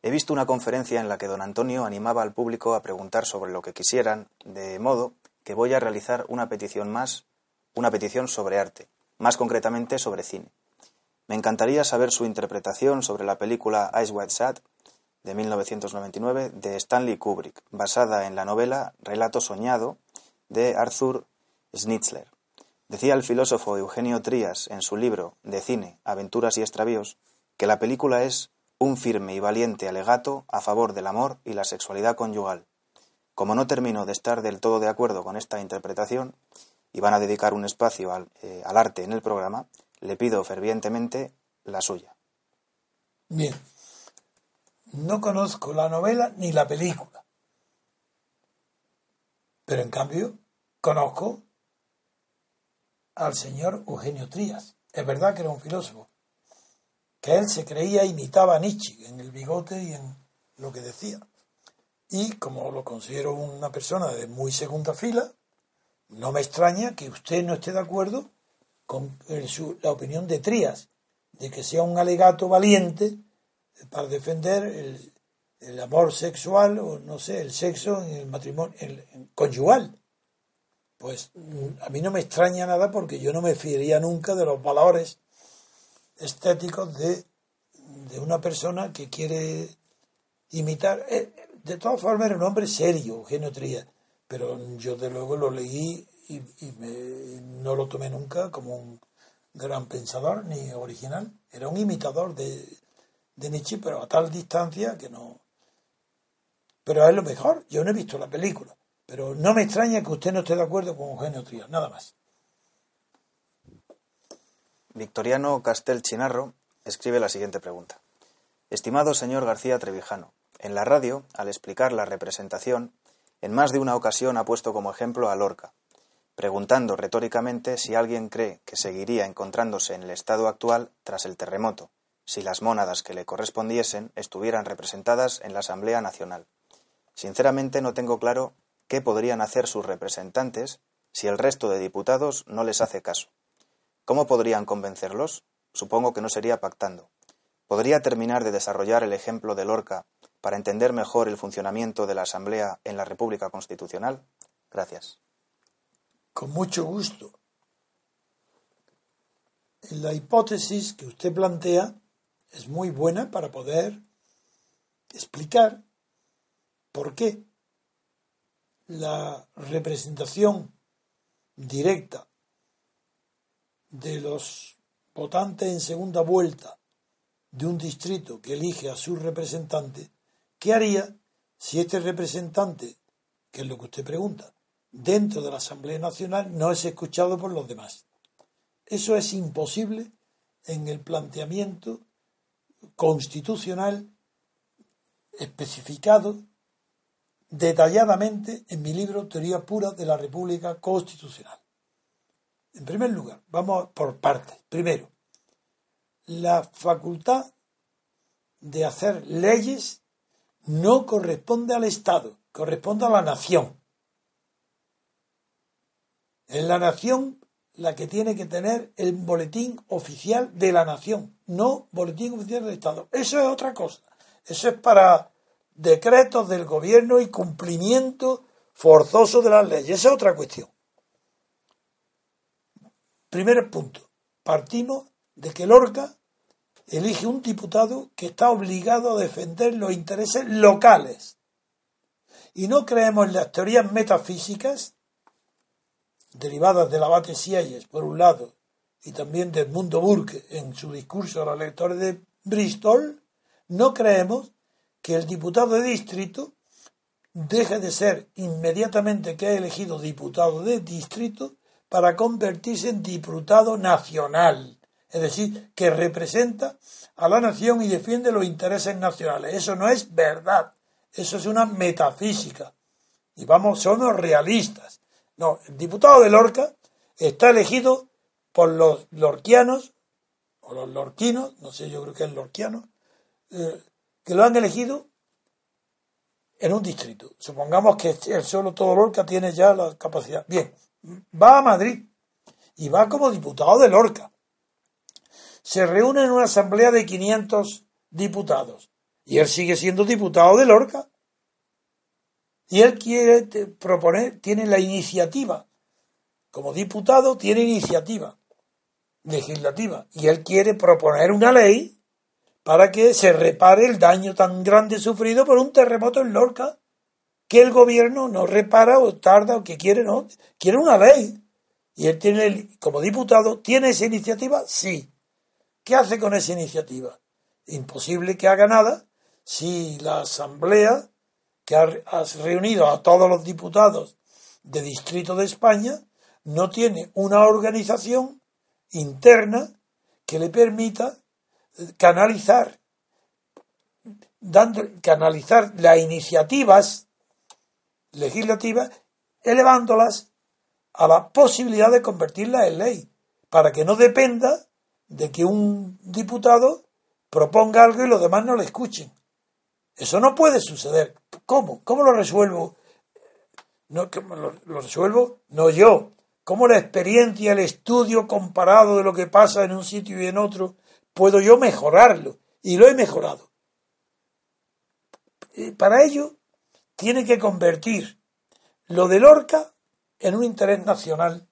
Speaker 1: He visto una conferencia en la que don Antonio animaba al público a preguntar sobre lo que quisieran, de modo que voy a realizar una petición más, una petición sobre arte, más concretamente sobre cine. Me encantaría saber su interpretación sobre la película Ice White Shad de 1999 de Stanley Kubrick, basada en la novela Relato Soñado de Arthur Schnitzler. Decía el filósofo Eugenio Trías en su libro De cine, aventuras y extravíos que la película es un firme y valiente alegato a favor del amor y la sexualidad conyugal. Como no termino de estar del todo de acuerdo con esta interpretación y van a dedicar un espacio al, eh, al arte en el programa, le pido fervientemente la suya.
Speaker 3: Bien, no conozco la novela ni la película, pero en cambio conozco al señor Eugenio Trías. Es verdad que era un filósofo, que él se creía imitaba a Nietzsche en el bigote y en lo que decía. Y como lo considero una persona de muy segunda fila, no me extraña que usted no esté de acuerdo con la opinión de Trías, de que sea un alegato valiente para defender el, amor sexual o no sé, el sexo en el matrimonio conyugal. Pues mm, a mí no me extraña nada porque yo no me fiaría nunca de los valores estéticos de, de una persona que quiere imitar. Eh, de todas formas era un hombre serio, Eugenio Trías, pero yo de luego lo leí y, no lo tomé nunca como un gran pensador ni original. Era un imitador de, de Nietzsche, pero a tal distancia que no. Pero es lo mejor. Yo no he visto la película, pero no me extraña que usted no esté de acuerdo con Eugenio Trías, nada más.
Speaker 1: Victoriano Castel Chinarro escribe la siguiente pregunta. Estimado señor García Trevijano, en la radio, al explicar la representación, en más de una ocasión ha puesto como ejemplo a Lorca, preguntando retóricamente si alguien cree que seguiría encontrándose en el estado actual tras el terremoto, si las mónadas que le correspondiesen estuvieran representadas en la Asamblea Nacional. Sinceramente no tengo claro qué podrían hacer sus representantes si el resto de diputados no les hace caso. ¿Cómo podrían convencerlos? Supongo que no sería pactando. ¿Podría terminar de desarrollar el ejemplo de Lorca para entender mejor el funcionamiento de la Asamblea en la República Constitucional? Gracias.
Speaker 3: Con mucho gusto. La hipótesis que usted plantea es muy buena para poder explicar por qué la representación directa de los votantes en segunda vuelta de un distrito que elige a su representante, ¿qué haría si este representante, que es lo que usted pregunta, dentro de la Asamblea Nacional no es escuchado por los demás. Eso es imposible en el planteamiento constitucional especificado detalladamente en mi libro Teoría Pura de la República Constitucional. En primer lugar, vamos por partes. Primero, la facultad de hacer leyes no corresponde al Estado, corresponde a la nación. Es la nación la que tiene que tener el boletín oficial de la nación, no boletín oficial del Estado. Eso es otra cosa. Eso es para decretos del gobierno y cumplimiento forzoso de las leyes. Esa es otra cuestión. Primer punto. Partimos de que Lorca elige un diputado que está obligado a defender los intereses locales. Y no creemos en las teorías metafísicas derivadas del abate Sieyes, por un lado, y también de Mundo Burke en su discurso a los lectores de Bristol, no creemos que el diputado de distrito deje de ser inmediatamente que ha elegido diputado de distrito para convertirse en diputado nacional, es decir, que representa a la nación y defiende los intereses nacionales. Eso no es verdad, eso es una metafísica. Y vamos, somos realistas. No, el diputado de Lorca está elegido por los lorquianos, o los lorquinos, no sé, yo creo que es lorquiano, eh, que lo han elegido en un distrito. Supongamos que el solo todo Lorca tiene ya la capacidad. Bien, va a Madrid y va como diputado de Lorca. Se reúne en una asamblea de 500 diputados y él sigue siendo diputado de Lorca. Y él quiere proponer, tiene la iniciativa. Como diputado tiene iniciativa legislativa y él quiere proponer una ley para que se repare el daño tan grande sufrido por un terremoto en Lorca que el gobierno no repara o tarda o que quiere, no, quiere una ley. Y él tiene, como diputado, ¿tiene esa iniciativa? Sí. ¿Qué hace con esa iniciativa? Imposible que haga nada si la Asamblea, que ha, reunido a todos los diputados de distrito de España, no tiene una organización interna que le permita canalizar, dando, canalizar las iniciativas legislativas, elevándolas a la posibilidad de convertirlas en ley, para que no dependa de que un diputado proponga algo y los demás no le escuchen. Eso no puede suceder. ¿Cómo? ¿Cómo lo resuelvo? No, lo, lo resuelvo no yo. ¿Cómo la experiencia, el estudio comparado de lo que pasa en un sitio y en otro, puedo yo mejorarlo? Y lo he mejorado. Para ello, tiene que convertir lo de Lorca en un interés nacional.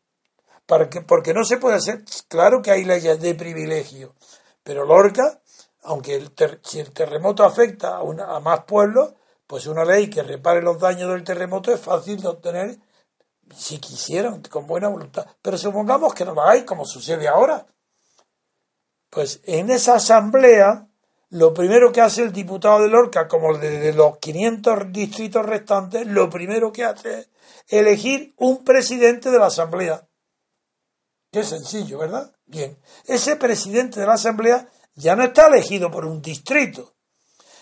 Speaker 3: Para que, porque no se puede hacer, claro que hay leyes de privilegio, pero Lorca, aunque el si el terremoto afecta a, a más pueblos, pues una ley que repare los daños del terremoto es fácil de obtener si quisieran, con buena voluntad. Pero supongamos que no lo hay, como sucede ahora. Pues en esa asamblea lo primero que hace el diputado de Lorca, como de los 500 distritos restantes, lo primero que hace es elegir un presidente de la Asamblea. Qué sencillo, ¿verdad? Bien, ese presidente de la Asamblea ya no está elegido por un distrito,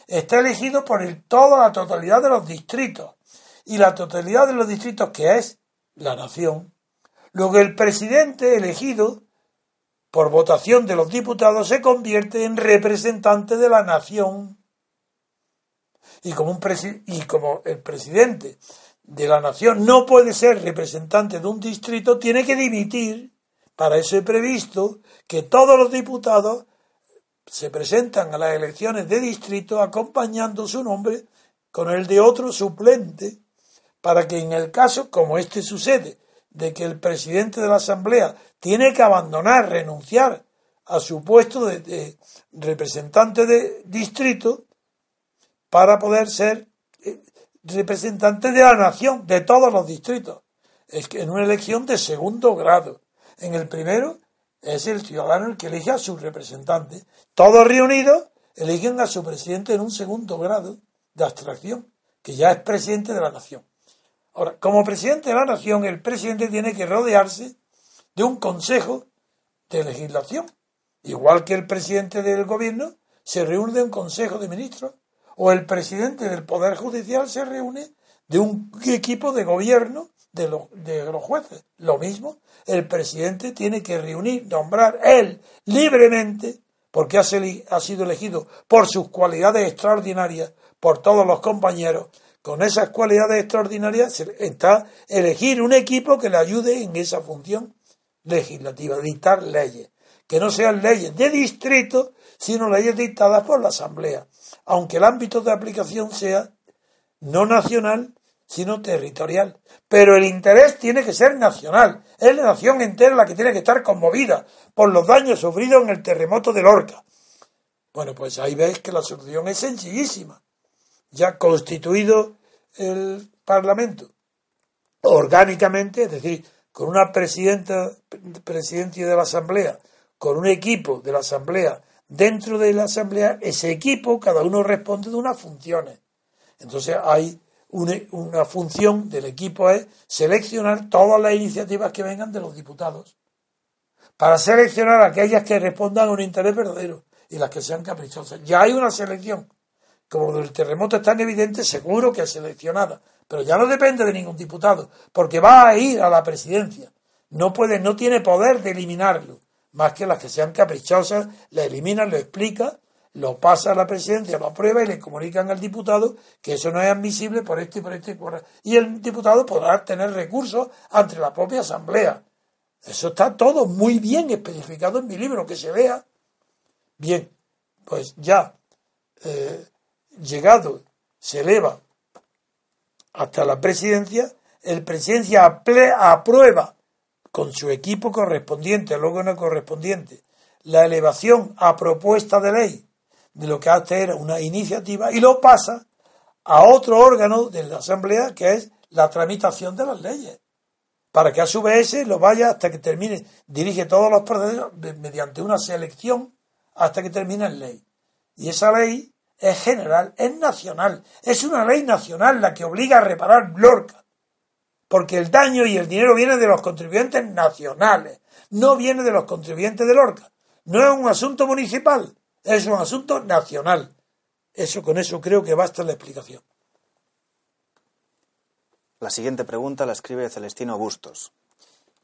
Speaker 3: está elegido por el, toda la totalidad de los distritos. Y la totalidad de los distritos, que es la nación. Luego el presidente elegido por votación de los diputados, se convierte en representante de la nación. Y como, un y como el presidente de la nación no puede ser representante de un distrito, tiene que dimitir. Para eso he previsto que todos los diputados se presentan a las elecciones de distrito acompañando su nombre con el de otro suplente, para que en el caso, como este sucede, de que el presidente de la Asamblea tiene que abandonar, renunciar a su puesto de, representante de distrito para poder ser eh, representante de la nación, de todos los distritos. Es que en una elección de segundo grado. En el primero es el ciudadano el que elige a su representante. Todos reunidos eligen a su presidente en un segundo grado de abstracción, que ya es presidente de la nación. Ahora, como presidente de la nación, el presidente tiene que rodearse de un consejo de legislación, igual que el presidente del gobierno se reúne de un consejo de ministros, o el presidente del Poder Judicial se reúne de un equipo de gobierno de, de los jueces. Lo mismo, el presidente tiene que reunir, nombrar él libremente, porque ha sido elegido por sus cualidades extraordinarias por todos los compañeros, con esas cualidades extraordinarias está elegir un equipo que le ayude en esa función legislativa, dictar leyes, que no sean leyes de distrito, sino leyes dictadas por la Asamblea, aunque el ámbito de aplicación sea no nacional, sino territorial. Pero el interés tiene que ser nacional. Es la nación entera la que tiene que estar conmovida por los daños sufridos en el terremoto de Lorca. Bueno, pues ahí veis que la solución es sencillísima ya constituido el Parlamento orgánicamente, es decir, con una presidenta, presidencia de la Asamblea, con un equipo de la Asamblea dentro de la Asamblea, ese equipo, cada uno responde de unas funciones. Entonces hay una, una función del equipo es seleccionar todas las iniciativas que vengan de los diputados, para seleccionar aquellas que respondan a un interés verdadero y las que sean caprichosas. Ya hay una selección como del terremoto es tan evidente, seguro que es seleccionada. Pero ya no depende de ningún diputado, porque va a ir a la presidencia. No puede, no tiene poder de eliminarlo, más que las que sean caprichosas, la eliminan, lo explica, lo pasa a la presidencia, lo aprueba y le comunican al diputado que eso no es admisible por este y por este y el diputado podrá tener recursos ante la propia asamblea. Eso está todo muy bien especificado en mi libro, que se vea. Bien, pues ya eh, llegado, se eleva hasta la presidencia, el presidencia aprueba con su equipo correspondiente, luego no correspondiente, la elevación a propuesta de ley de lo que antes era una iniciativa y lo pasa a otro órgano de la Asamblea que es la tramitación de las leyes, para que a su vez lo vaya hasta que termine, dirige todos los procesos mediante una selección hasta que termine en ley. Y esa ley es general, es nacional, es una ley nacional la que obliga a reparar Lorca, porque el daño y el dinero viene de los contribuyentes nacionales, no viene de los contribuyentes de Lorca. No es un asunto municipal, es un asunto nacional. Eso con eso creo que basta la explicación.
Speaker 1: La siguiente pregunta la escribe Celestino Bustos.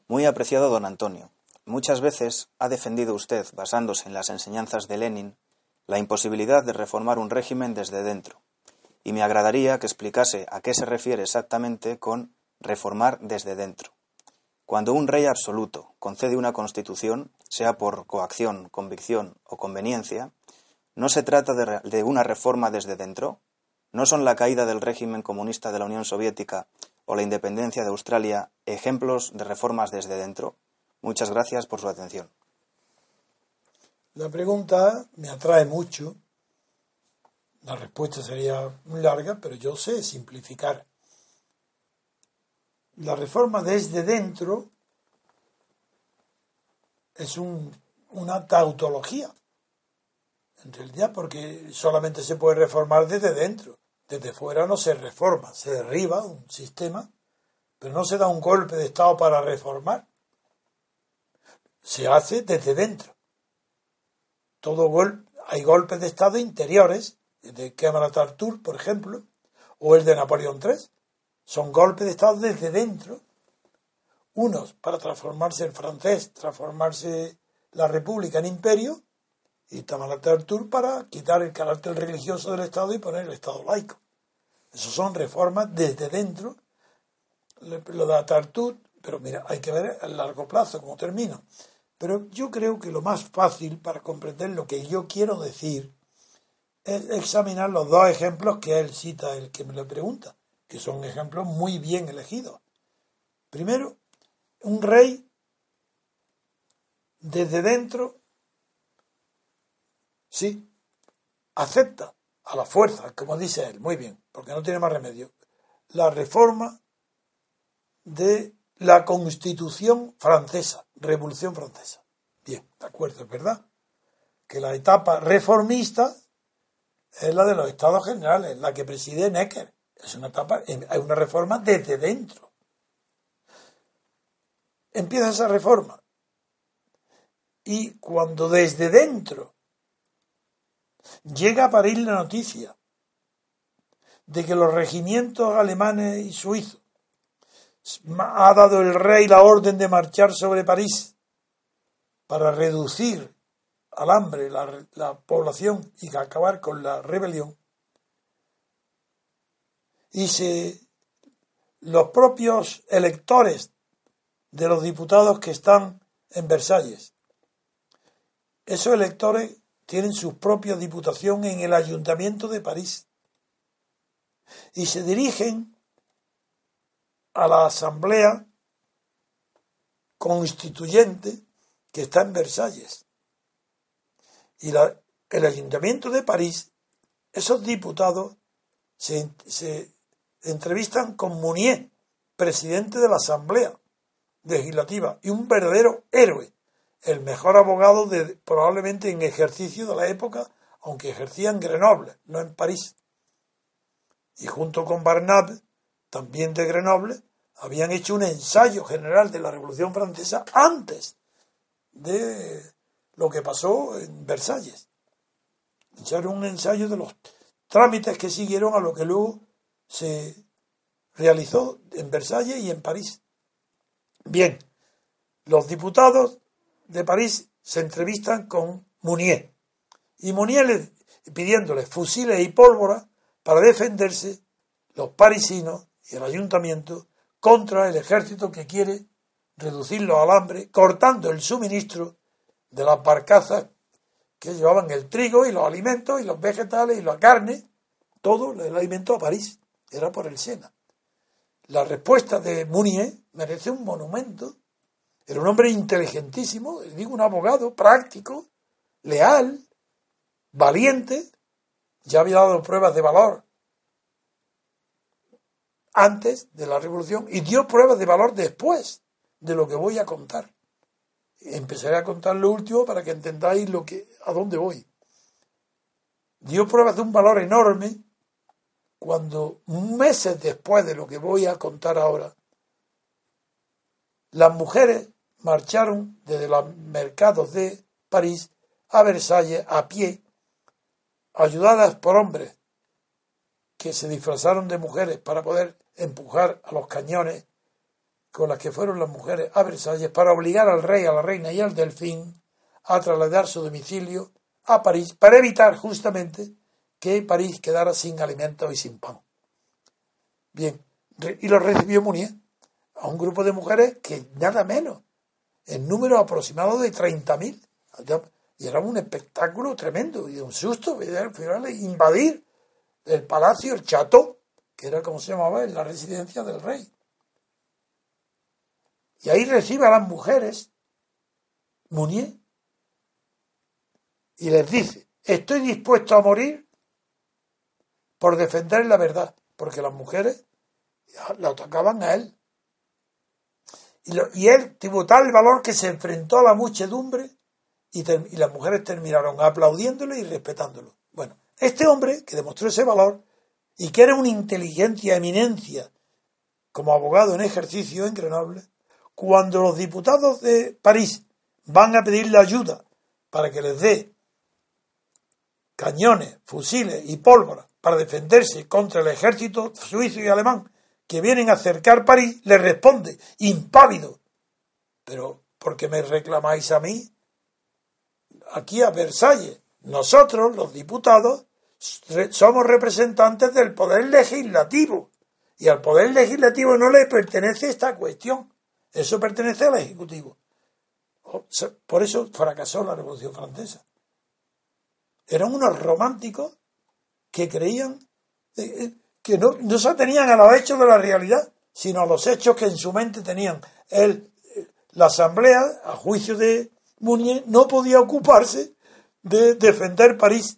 Speaker 1: Muy apreciado don Antonio, muchas veces ha defendido usted, basándose en las enseñanzas de Lenin, la imposibilidad de reformar un régimen desde dentro, y me agradaría que explicase a qué se refiere exactamente con reformar desde dentro. Cuando un rey absoluto concede una constitución, sea por coacción, convicción o conveniencia, ¿No se trata de, una reforma desde dentro? ¿No son la caída del régimen comunista de la Unión Soviética o la independencia de Australia ejemplos de reformas desde dentro? Muchas gracias por su atención.
Speaker 3: La pregunta me atrae mucho. La respuesta sería muy larga, pero yo sé simplificar. La reforma desde dentro es una tautología en realidad porque solamente se puede reformar desde dentro. Desde fuera no se reforma, se derriba un sistema, pero no se da un golpe de Estado para reformar. Se hace desde dentro. Todo gol, hay golpes de Estado interiores, de Cámara Tartur, por ejemplo, o el de Napoleón III. Son golpes de Estado desde dentro. Unos para transformarse el francés, transformarse la República en imperio, y Tamalatartur para quitar el carácter religioso del Estado y poner el Estado laico. Esas son reformas desde dentro. Lo da Tartur, pero mira, hay que ver a largo plazo cómo termina. Pero yo creo que lo más fácil para comprender lo que yo quiero decir es examinar los dos ejemplos que él cita, el que me lo pregunta, que son ejemplos muy bien elegidos. Primero, un rey desde dentro Sí, acepta a la fuerza, como dice él, muy bien, porque no tiene más remedio, la reforma de la Constitución francesa, Revolución Francesa. Bien, de acuerdo, es verdad. Que la etapa reformista es la de los estados generales, la que preside Necker. Es una etapa, hay una reforma desde dentro. Empieza esa reforma. Y cuando desde dentro llega a París la noticia de que los regimientos alemanes y suizos ha dado el rey la orden de marchar sobre París para reducir al hambre la, la población y acabar con la rebelión. Y se, los propios electores de los diputados que están en Versalles, esos electores tienen su propia diputación en el Ayuntamiento de París y se dirigen a la Asamblea Constituyente que está en Versalles. Y el Ayuntamiento de París, esos diputados se, se entrevistan con Mounier, presidente de la Asamblea Legislativa y un verdadero héroe el mejor abogado de, probablemente en ejercicio de la época, aunque ejercía en Grenoble, no en París. Y junto con Barnave, también de Grenoble, habían hecho un ensayo general de la Revolución Francesa antes de lo que pasó en Versalles. Echaron un ensayo de los trámites que siguieron a lo que luego se realizó en Versalles y en París. Bien, los diputados de París se entrevistan con Mounier. Y Mounier le, pidiéndole fusiles y pólvora para defenderse los parisinos y el ayuntamiento contra el ejército que quiere reducirlo al hambre, cortando el suministro de las barcazas que llevaban el trigo y los alimentos y los vegetales y la carne, todo el alimento a París, era por el Sena. La respuesta de Mounier merece un monumento. Era un hombre inteligentísimo, digo, un abogado práctico, leal, valiente, ya había dado pruebas de valor antes de la revolución y dio pruebas de valor después de lo que voy a contar. Empezaré a contar lo último para que entendáis lo que, a dónde voy. Dio pruebas de un valor enorme cuando meses después de lo que voy a contar ahora, las mujeres marcharon desde los mercados de París a Versalles a pie, ayudadas por hombres que se disfrazaron de mujeres para poder empujar a los cañones con las que fueron las mujeres a Versalles para obligar al rey, a la reina y al delfín a trasladar su domicilio a París para evitar justamente que París quedara sin alimentos y sin pan. Bien, y lo recibió Munier a un grupo de mujeres que nada menos, en número aproximado de 30.000. Y era un espectáculo tremendo y un susto invadir el palacio, el chateau, que era como se llamaba la residencia del rey. Y ahí recibe a las mujeres Munier y les dice, estoy dispuesto a morir por defender la verdad, porque las mujeres la atacaban a él. Y, él tuvo tal valor que se enfrentó a la muchedumbre y, y las mujeres terminaron aplaudiéndole y respetándolo. Bueno, este hombre que demostró ese valor y que era una inteligencia eminencia como abogado en ejercicio en Grenoble, cuando los diputados de París van a pedirle ayuda para que les dé cañones, fusiles y pólvora para defenderse contra el ejército suizo y alemán que vienen a acercar París, le responde, impávido, pero ¿por qué me reclamáis a mí? Aquí a Versalles, nosotros, los diputados, somos representantes del poder legislativo y al poder legislativo no le pertenece esta cuestión, eso pertenece al Ejecutivo. Por eso fracasó la Revolución Francesa. Eran unos románticos que creían eh, eh, que no, no se atenían a los hechos de la realidad, sino a los hechos que en su mente tenían. Él, eh, la Asamblea, a juicio de Mounier, no podía ocuparse de defender París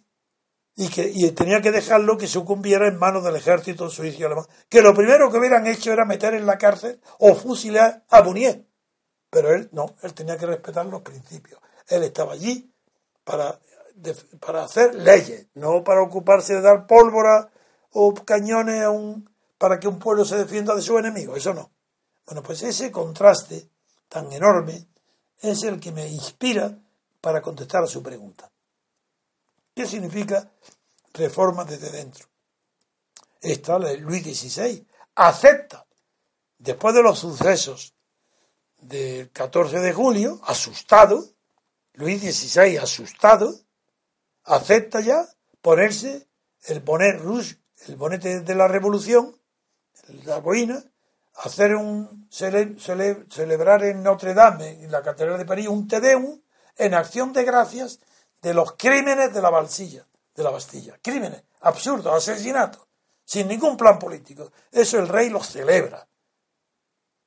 Speaker 3: y que y tenía que dejarlo que sucumbiera en manos del ejército suizo alemán. Que lo primero que hubieran hecho era meter en la cárcel o fusilar a Mounier. Pero él no, él tenía que respetar los principios. Él estaba allí para para hacer leyes, no para ocuparse de dar pólvora o cañones a un, para que un pueblo se defienda de su enemigo, eso no. Bueno, pues ese contraste tan enorme es el que me inspira para contestar a su pregunta. ¿Qué significa reforma desde dentro? Esta, Luis XVI, acepta, después de los sucesos del 14 de julio, asustado, Luis XVI asustado, acepta ya ponerse el bonet el bonete de la revolución, la boina, hacer un celebrar en Notre Dame, en la Catedral de París, un Te Deum en acción de gracias de los crímenes de la Balsilla, de la Bastilla. Crímenes, absurdos, asesinatos, sin ningún plan político. Eso el rey lo celebra.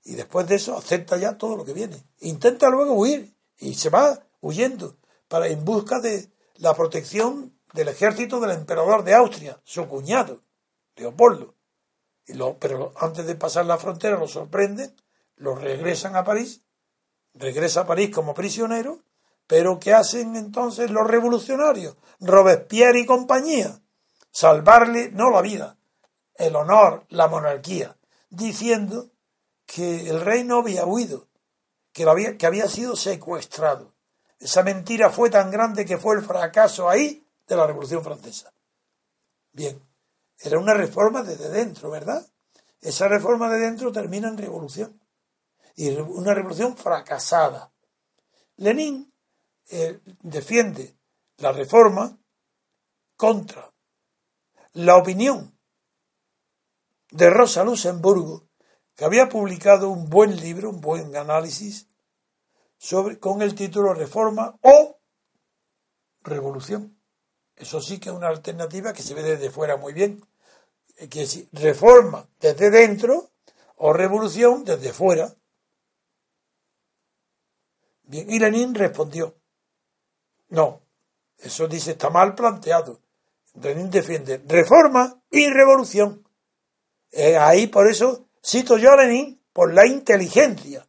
Speaker 3: Y después de eso acepta ya todo lo que viene. Intenta luego huir y se va huyendo para en busca de, la protección del ejército del emperador de Austria, su cuñado, Leopoldo. Y lo, pero antes de pasar la frontera lo sorprenden, lo regresan a París, regresa a París como prisionero, pero ¿qué hacen entonces los revolucionarios? Robespierre y compañía. Salvarle no la vida, el honor, la monarquía, diciendo que el rey no había huido, que, había, que había sido secuestrado. Esa mentira fue tan grande que fue el fracaso ahí de la Revolución Francesa. Bien, era una reforma desde dentro, ¿verdad? Esa reforma de dentro termina en revolución. Y una revolución fracasada. Lenin eh, defiende la reforma contra la opinión de Rosa Luxemburgo, que había publicado un buen libro, un buen análisis con el título Reforma o revolución. Eso sí que es una alternativa que se ve desde fuera muy bien. Que es reforma desde dentro o revolución desde fuera. Bien, y Lenin respondió, no, eso dice está mal planteado. Lenin defiende reforma y revolución. Ahí por eso cito yo a Lenin por la inteligencia,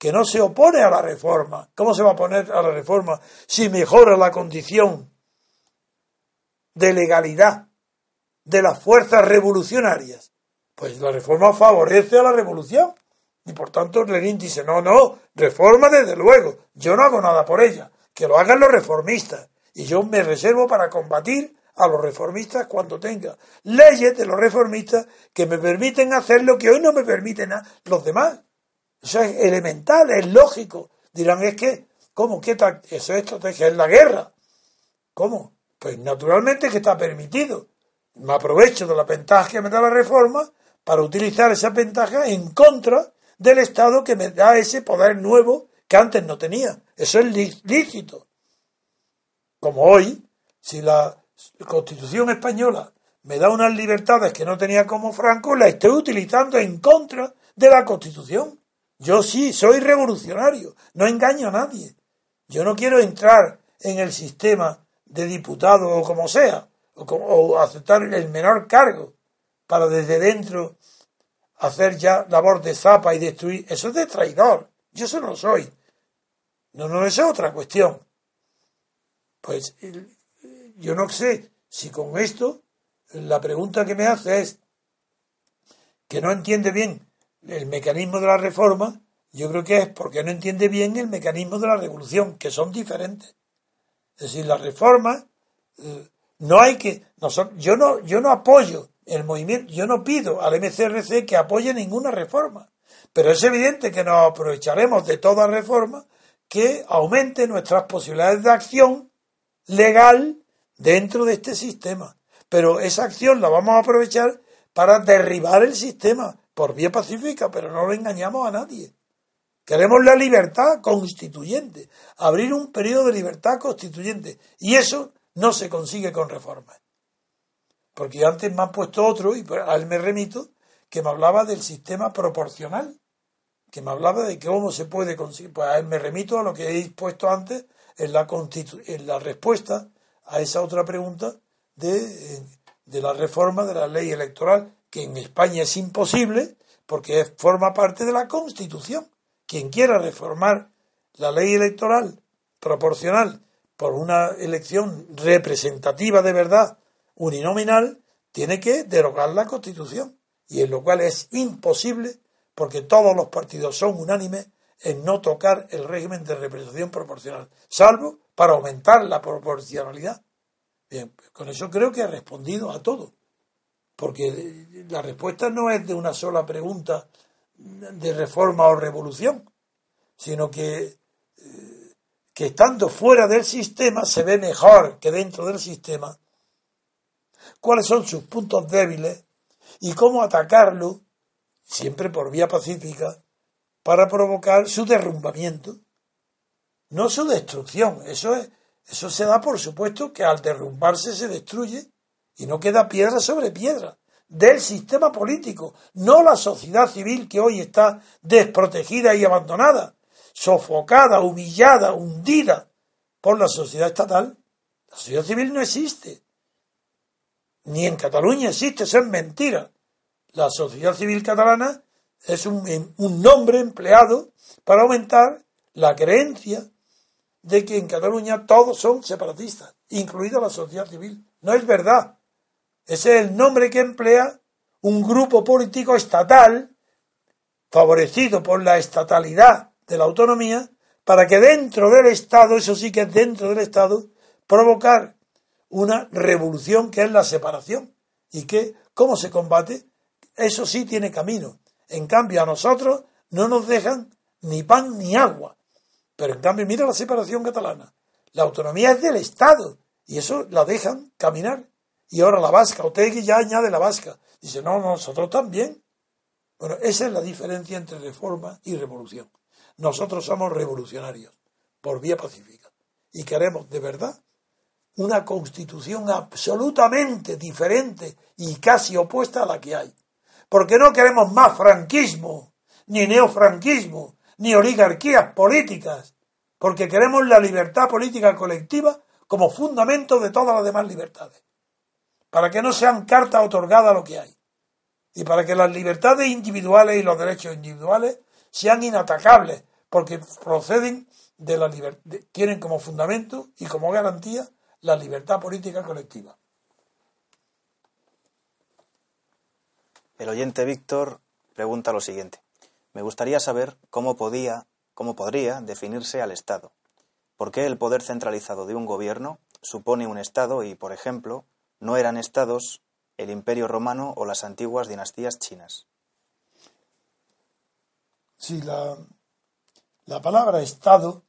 Speaker 3: que no se opone a la reforma. ¿Cómo se va a oponer a la reforma si mejora la condición de legalidad de las fuerzas revolucionarias? Pues la reforma favorece a la revolución. Y por tanto Lenin dice, no, no, reforma desde luego, yo no hago nada por ella, que lo hagan los reformistas. Y yo me reservo para combatir a los reformistas cuando tenga leyes de los reformistas que me permiten hacer lo que hoy no me permiten los demás. Eso es elemental, es lógico. Dirán, es que, ¿cómo? ¿Qué? Eso es estrategia, es la guerra. ¿Cómo? Pues naturalmente que está permitido. Me aprovecho de la ventaja que me da la reforma para utilizar esa ventaja en contra del Estado que me da ese poder nuevo que antes no tenía. Eso es lícito. Como hoy, si la Constitución española me da unas libertades que no tenía como Franco, la estoy utilizando en contra de la Constitución. Yo sí, soy revolucionario, no engaño a nadie. Yo no quiero entrar en el sistema de diputado o como sea, o, aceptar el menor cargo para desde dentro hacer ya labor de zapa y destruir. Eso es de traidor. Yo eso no soy. No, no, es otra cuestión. Pues yo no sé si con esto la pregunta que me hace es que no entiende bien el mecanismo de la reforma, yo creo que es porque no entiende bien el mecanismo de la revolución, que son diferentes. Es decir, la reforma eh, no hay que yo no yo no apoyo el movimiento, yo no pido al MCRC que apoye ninguna reforma, pero es evidente que nos aprovecharemos de toda reforma que aumente nuestras posibilidades de acción legal dentro de este sistema. Pero esa acción la vamos a aprovechar para derribar el sistema por vía pacífica, pero no lo engañamos a nadie. Queremos la libertad constituyente, abrir un periodo de libertad constituyente. Y eso no se consigue con reformas. Porque antes me han puesto otro, y a él me remito, que me hablaba del sistema proporcional que me hablaba de cómo se puede conseguir. Pues me remito a lo que he puesto antes en la, en la respuesta a esa otra pregunta de, de, la reforma de la ley electoral, que en España es imposible porque forma parte de la Constitución. Quien quiera reformar la ley electoral proporcional por una elección representativa de verdad uninominal, tiene que derogar la Constitución. Y en lo cual es imposible porque todos los partidos son unánimes en no tocar el régimen de representación proporcional, salvo para aumentar la proporcionalidad. Bien, con eso creo que he respondido a todo, porque la respuesta no es de una sola pregunta de reforma o revolución, sino que, eh, que estando fuera del sistema se ve mejor que dentro del sistema cuáles son sus puntos débiles y cómo atacarlo siempre por vía pacífica, para provocar su derrumbamiento, no su destrucción. Eso es, eso se da por supuesto que al derrumbarse se destruye y no queda piedra sobre piedra del sistema político, no la sociedad civil que hoy está desprotegida y abandonada, sofocada, humillada, hundida por la sociedad estatal. La sociedad civil no existe. Ni en Cataluña existe, eso es mentira la sociedad civil catalana es un, nombre empleado para aumentar la creencia de que en Cataluña todos son separatistas, incluida la sociedad civil. No es verdad. Ese es el nombre que emplea un grupo político estatal, favorecido por la estatalidad de la autonomía, para que dentro del Estado, eso sí que es dentro del Estado, provocar una revolución que es la separación. ¿Y que cómo se combate? eso sí tiene camino. En cambio, a nosotros no nos dejan ni pan ni agua. Pero en cambio, mira la separación catalana. La autonomía es del Estado y eso la dejan caminar. Y ahora la vasca, Otegui ya añade la vasca. Dice, no, nosotros también. Bueno, esa es la diferencia entre reforma y revolución. Nosotros somos revolucionarios por vía pacífica y queremos de verdad una constitución absolutamente diferente y casi opuesta a la que hay. Porque no queremos más franquismo, ni neofranquismo, ni oligarquías políticas, porque queremos la libertad política colectiva como fundamento de todas las demás libertades, para que no sean cartas otorgadas a lo que hay, y para que las libertades individuales y los derechos individuales sean inatacables, porque proceden de la libertad, tienen como fundamento y como garantía la libertad política colectiva.
Speaker 1: El oyente Víctor pregunta lo siguiente. Me gustaría saber cómo podía, cómo podría definirse al Estado. ¿Por qué el poder centralizado de un gobierno supone un Estado y, por ejemplo, no eran Estados el Imperio Romano o las antiguas dinastías chinas?
Speaker 3: Sí, la, la palabra Estado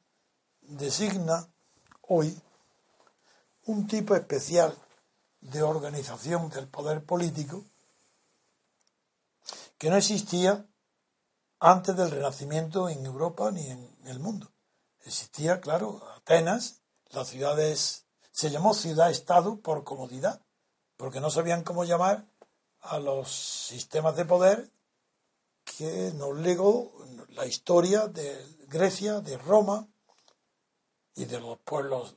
Speaker 3: designa hoy un tipo especial de organización del poder político que no existía antes del Renacimiento en Europa ni en el mundo. Existía, claro, Atenas, las ciudades, se llamó ciudad-estado por comodidad, porque no sabían cómo llamar a los sistemas de poder que nos legó la historia de Grecia, de Roma y de los pueblos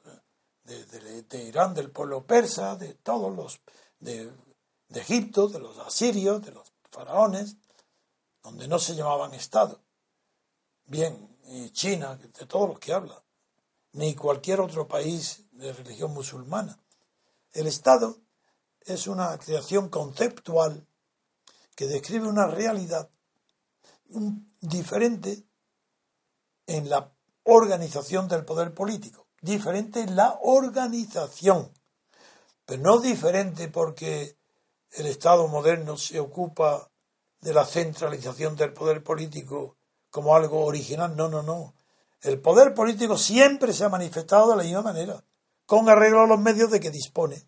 Speaker 3: de, Irán, del pueblo persa, de todos los, de, Egipto, de los asirios, de los faraones, donde no se llamaban Estado. Bien, China, de todos los que habla, ni cualquier otro país de religión musulmana. El Estado es una creación conceptual que describe una realidad diferente en la organización del poder político, diferente en la organización, pero no diferente porque el Estado moderno se ocupa de la centralización del poder político como algo original. No, no, no. El poder político siempre se ha manifestado de la misma manera, con arreglo a los medios de que dispone.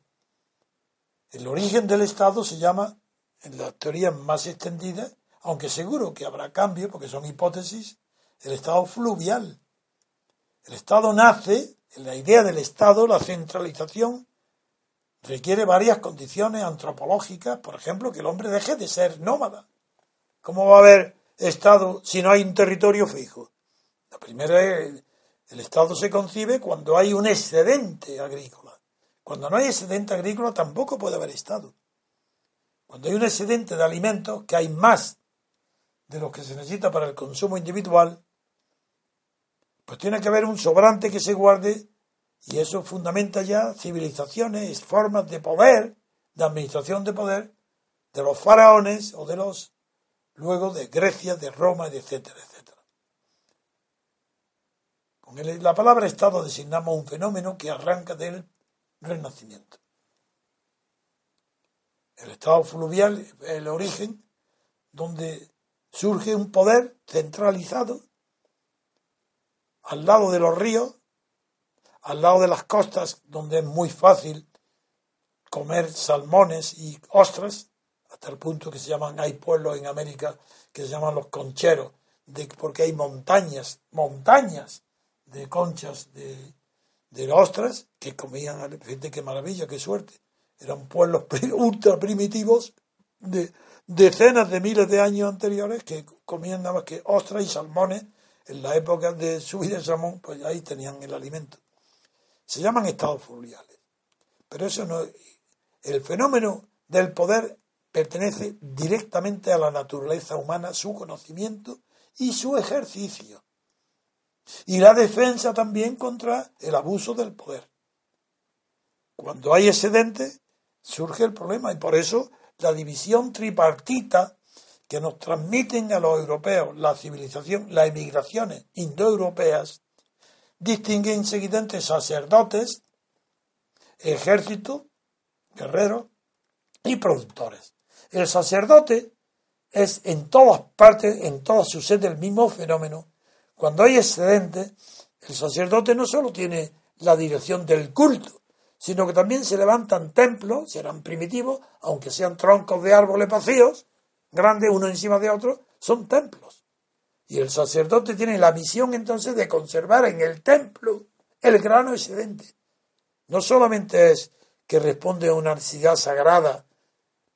Speaker 3: El origen del Estado se llama, en las teorías más extendidas, aunque seguro que habrá cambio, porque son hipótesis, el Estado fluvial. El Estado nace, en la idea del Estado, la centralización, requiere varias condiciones antropológicas, por ejemplo, que el hombre deje de ser nómada. ¿Cómo va a haber Estado si no hay un territorio fijo? La primera es, el Estado se concibe cuando hay un excedente agrícola. Cuando no hay excedente agrícola tampoco puede haber Estado. Cuando hay un excedente de alimentos, que hay más de lo que se necesita para el consumo individual, pues tiene que haber un sobrante que se guarde y eso fundamenta ya civilizaciones, formas de poder, de administración de poder, de los faraones o de los luego de Grecia, de Roma, etcétera, etcétera. Con la palabra Estado designamos un fenómeno que arranca del Renacimiento. El Estado fluvial es el origen donde surge un poder centralizado al lado de los ríos, al lado de las costas, donde es muy fácil comer salmones y ostras, hasta el punto que se llaman, hay pueblos en América que se llaman los concheros, porque hay montañas, montañas de conchas de, de ostras que comían, fíjate qué maravilla, qué suerte. Eran pueblos ultra primitivos de decenas de miles de años anteriores que comían nada más que ostras y salmones en la época de su vida de salmón, pues ahí tenían el alimento. Se llaman estados fluviales. Pero eso no. El fenómeno del poder pertenece directamente a la naturaleza humana, su conocimiento y su ejercicio. Y la defensa también contra el abuso del poder. Cuando hay excedente, surge el problema y por eso la división tripartita que nos transmiten a los europeos la civilización, las emigraciones indoeuropeas, distingue enseguida entre sacerdotes, ejército, guerreros y productores. El sacerdote es en todas partes, en todas sus sedes, el mismo fenómeno. Cuando hay excedente, el sacerdote no solo tiene la dirección del culto, sino que también se levantan templos, serán primitivos, aunque sean troncos de árboles vacíos, grandes uno encima de otro, son templos. Y el sacerdote tiene la misión entonces de conservar en el templo el grano excedente. no solamente es que responde a una necesidad sagrada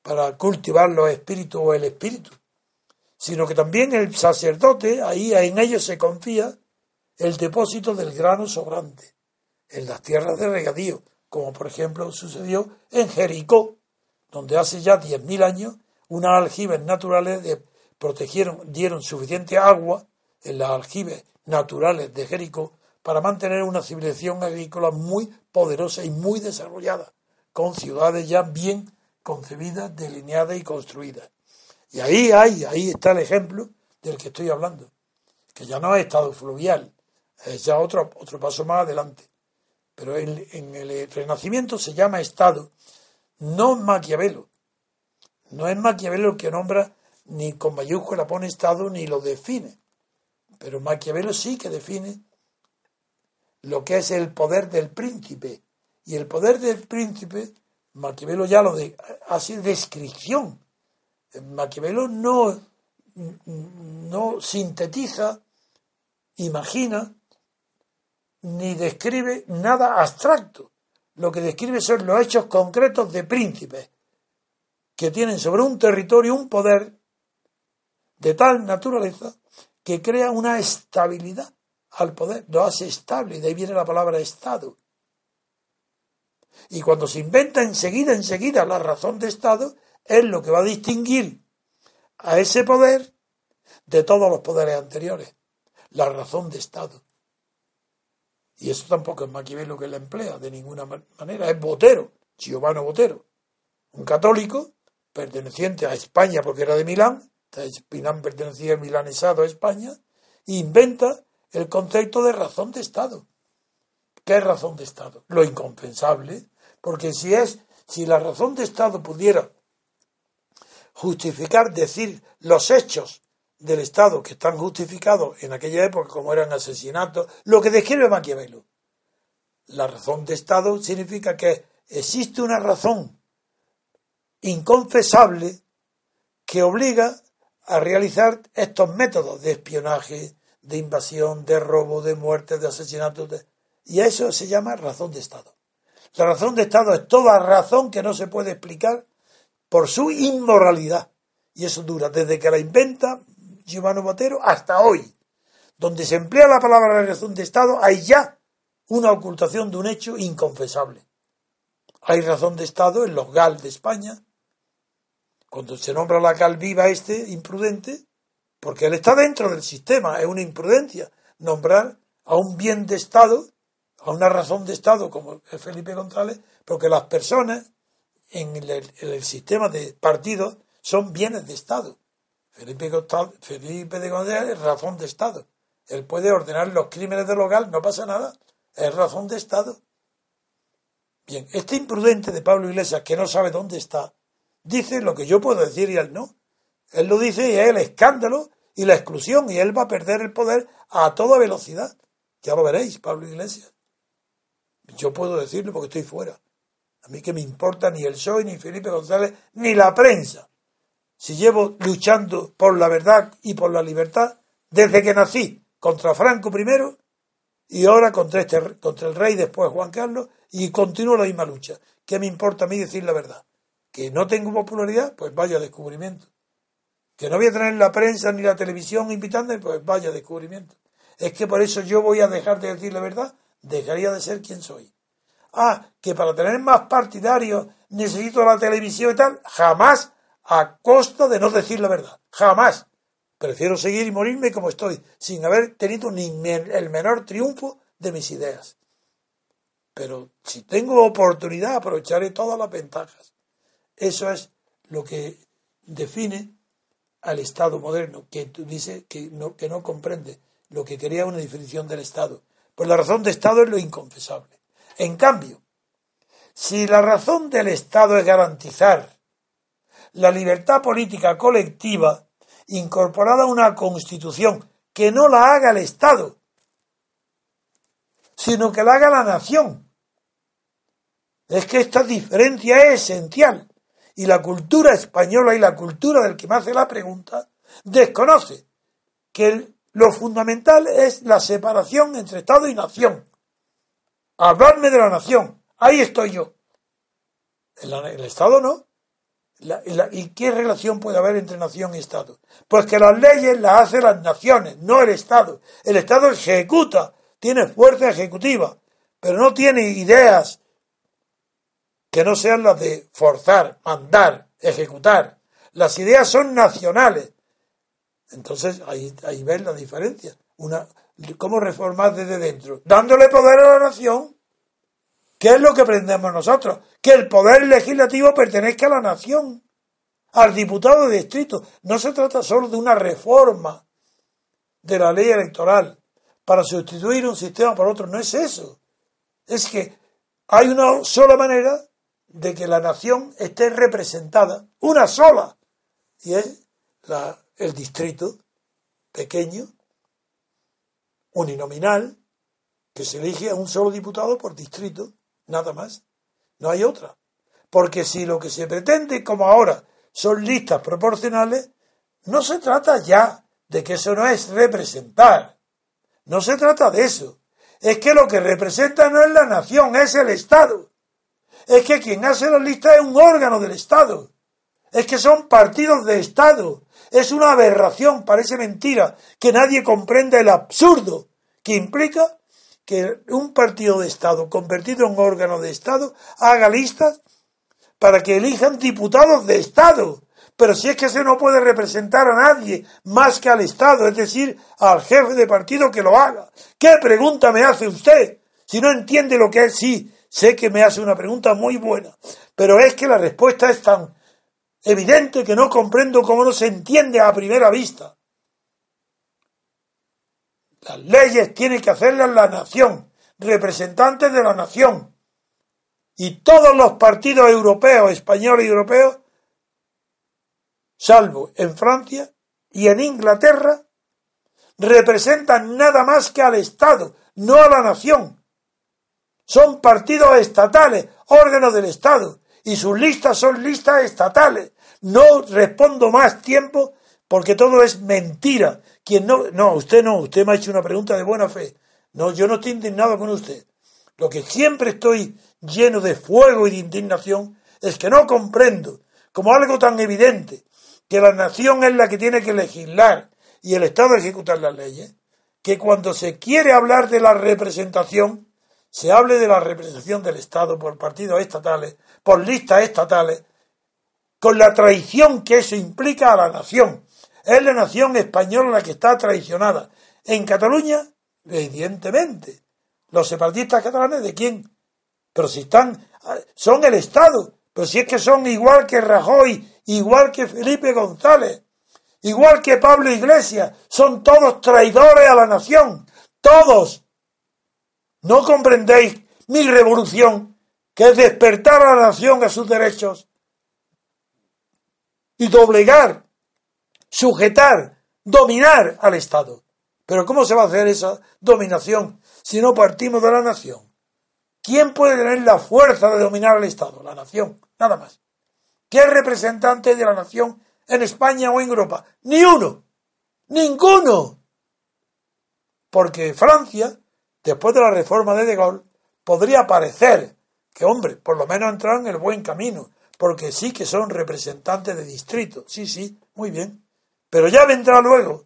Speaker 3: para cultivar los espíritus o el espíritu, sino que también el sacerdote, ahí en ellos se confía el depósito del grano sobrante en las tierras de regadío, como por ejemplo sucedió en Jericó, donde hace ya 10.000 años unas aljibes naturales protegieron, dieron suficiente agua en las aljibes naturales de Jericó para mantener una civilización agrícola muy poderosa y muy desarrollada, con ciudades ya bien concebidas, delineadas y construidas. Y ahí hay, ahí está el ejemplo del que estoy hablando, que ya no es estado fluvial, es ya otro, otro paso más adelante. Pero en, el Renacimiento se llama Estado, no Maquiavelo. No es Maquiavelo el que nombra ni con mayúscula pone Estado ni lo define. Pero Maquiavelo sí que define lo que es el poder del príncipe. Y el poder del príncipe, Maquiavelo ya lo hace descripción. Maquiavelo no, no sintetiza, imagina, ni describe nada abstracto. Lo que describe son los hechos concretos de príncipes que tienen sobre un territorio un poder de tal naturaleza que crea una estabilidad al poder, lo hace estable, de ahí viene la palabra Estado. Y cuando se inventa enseguida, enseguida la razón de Estado, es lo que va a distinguir a ese poder de todos los poderes anteriores, la razón de Estado. Y eso tampoco es Maquiavelo que la emplea, de ninguna manera, es Botero, Giovanni Botero, un católico perteneciente a España porque era de Milán, Milán pertenecía milanesado a España, e inventa el concepto de razón de Estado. ¿Qué es razón de Estado? Lo incompensable, porque si es, si la razón de Estado pudiera justificar, decir los hechos del Estado que están justificados en aquella época como eran asesinatos, lo que describe Maquiavelo. La razón de Estado significa que existe una razón inconfesable que obliga a realizar estos métodos de espionaje, de invasión, de robo, de muerte, de asesinato. Y a eso se llama razón de Estado. La razón de Estado es toda razón que no se puede explicar por su inmoralidad. Y eso dura desde que la inventa Giovanni Botero hasta hoy. Donde se emplea la palabra razón de Estado, hay ya una ocultación de un hecho inconfesable. Hay razón de Estado en los GAL de España, cuando se nombra la GAL viva este imprudente, porque él está dentro del sistema, es una imprudencia nombrar a un bien de Estado, a una razón de Estado como Felipe González, porque las personas en el, sistema de partidos son bienes de Estado. Felipe, Felipe de es razón de Estado. Él puede ordenar los crímenes del hogar, no pasa nada, es razón de Estado. Bien, este imprudente de Pablo Iglesias, que no sabe dónde está, dice lo que yo puedo decir y él no. Él lo dice y es el escándalo y la exclusión y él va a perder el poder a toda velocidad. Ya lo veréis, Pablo Iglesias. Yo puedo decirlo porque estoy fuera. A mí que me importa ni el PSOE, ni Felipe González, ni la prensa. Si llevo luchando por la verdad y por la libertad desde que nací, contra Franco primero y ahora contra, este, contra el rey después Juan Carlos y continúo la misma lucha. ¿Qué me importa a mí decir la verdad? ¿Que no tengo popularidad? Pues vaya descubrimiento que no voy a tener la prensa ni la televisión invitándome, pues vaya descubrimiento. Es que por eso yo voy a dejar de decir la verdad, dejaría de ser quien soy. Ah, que para tener más partidarios necesito la televisión y tal, jamás a costa de no decir la verdad, jamás. Prefiero seguir y morirme como estoy, sin haber tenido ni el menor triunfo de mis ideas. Pero si tengo oportunidad, aprovecharé todas las ventajas. Eso es lo que define al Estado moderno, que dice que no, que no comprende lo que quería una definición del Estado. Pues la razón de Estado es lo inconfesable. En cambio, si la razón del Estado es garantizar la libertad política colectiva incorporada a una constitución que no la haga el Estado, sino que la haga la nación. Es que esta diferencia es esencial y la cultura española y la cultura del que me hace la pregunta desconoce que lo fundamental es la separación entre Estado y nación. Hablarme de la nación, Ahí estoy yo. El, Estado no. ¿Y qué relación puede haber entre nación y Estado? Pues que las leyes las hacen las naciones, no el Estado. El Estado ejecuta, tiene fuerza ejecutiva, pero no tiene ideas que no sean las de forzar, mandar, ejecutar. Las ideas son nacionales. Entonces ahí, ahí ves la diferencia. Una, ¿Cómo reformar desde dentro? Dándole poder a la nación. ¿Qué es lo que aprendemos nosotros? Que el poder legislativo pertenezca a la nación, al diputado de distrito. No se trata solo de una reforma de la ley electoral para sustituir un sistema por otro. No es eso. Es que hay una sola manera de que la nación esté representada, una sola, y es la, el distrito pequeño, uninominal, que se elige a un solo diputado por distrito, nada más. No hay otra. Porque si lo que se pretende, como ahora, son listas proporcionales, no se trata ya de que eso no es representar. No se trata de eso. Es que lo que representa no es la nación, es el Estado es que quien hace la lista es un órgano del Estado. Es que son partidos de Estado. Es una aberración, parece mentira, que nadie comprenda el absurdo que implica que un partido de Estado convertido en órgano de Estado haga listas para que elijan diputados de Estado. Pero si es que se no puede representar a nadie más que al Estado, es decir, al jefe de partido que lo haga. ¿Qué pregunta me hace usted? Si no entiende lo que es, sí, Sé que me hace una pregunta muy buena, pero es que la respuesta es tan evidente que no comprendo cómo no se entiende a primera vista. Las leyes tiene que hacerlas la nación, representantes de la nación. Y todos los partidos europeos, españoles y europeos, salvo en Francia y en Inglaterra, representan nada más que al Estado, no a la nación. Son partidos estatales, órganos del Estado, y sus listas son listas estatales. No respondo más tiempo porque todo es mentira. Quien no, no, usted no, usted me ha hecho una pregunta de buena fe. No, yo no estoy indignado con usted. Lo que siempre estoy lleno de fuego y de indignación es que no comprendo, como algo tan evidente, que la nación es la que tiene que legislar y el Estado ejecutar las leyes, que cuando se quiere hablar de la representación, se hable de la representación del Estado por partidos estatales, por listas estatales, con la traición que eso implica a la nación. Es la nación española la que está traicionada. En Cataluña, evidentemente. Los separatistas catalanes, ¿de quién? Pero si están, son el Estado. Pero si es que son igual que Rajoy, igual que Felipe González, igual que Pablo Iglesias, son todos traidores a la nación. Todos. ¿No comprendéis mi revolución, que es despertar a la nación a sus derechos y doblegar, sujetar, dominar al Estado? Pero ¿cómo se va a hacer esa dominación si no partimos de la nación? ¿Quién puede tener la fuerza de dominar al Estado? La nación, nada más. ¿Qué representante de la nación en España o en Europa? Ni uno. Ninguno. Porque Francia después de la reforma de De Gaulle, podría parecer que, hombre, por lo menos entraron en el buen camino, porque sí que son representantes de distrito. Sí, sí, muy bien. Pero ya vendrá luego,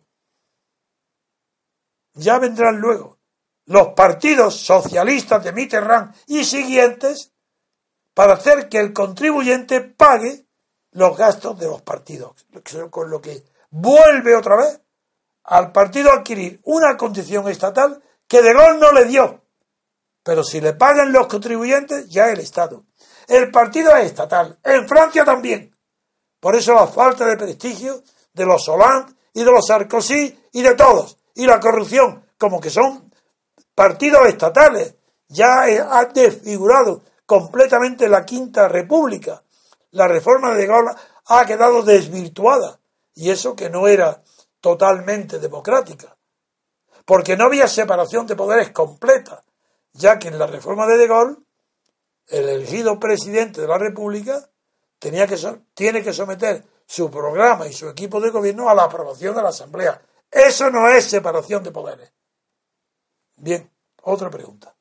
Speaker 3: ya vendrán luego los partidos socialistas de Mitterrand y siguientes para hacer que el contribuyente pague los gastos de los partidos, con lo que vuelve otra vez al partido a adquirir una condición estatal que De Gaulle no le dio. Pero si le pagan los contribuyentes, ya el Estado. El partido es estatal. En Francia también. Por eso la falta de prestigio de los Hollande y de los Sarkozy y de todos. Y la corrupción, como que son partidos estatales. Ya ha desfigurado completamente la Quinta República. La reforma de Gaulle ha quedado desvirtuada. Y eso que no era totalmente democrática porque no había separación de poderes completa, ya que en la reforma de De Gaulle, el elegido presidente de la República tenía que, tiene que someter su programa y su equipo de gobierno a la aprobación de la Asamblea. Eso no es separación de poderes. Bien, otra pregunta.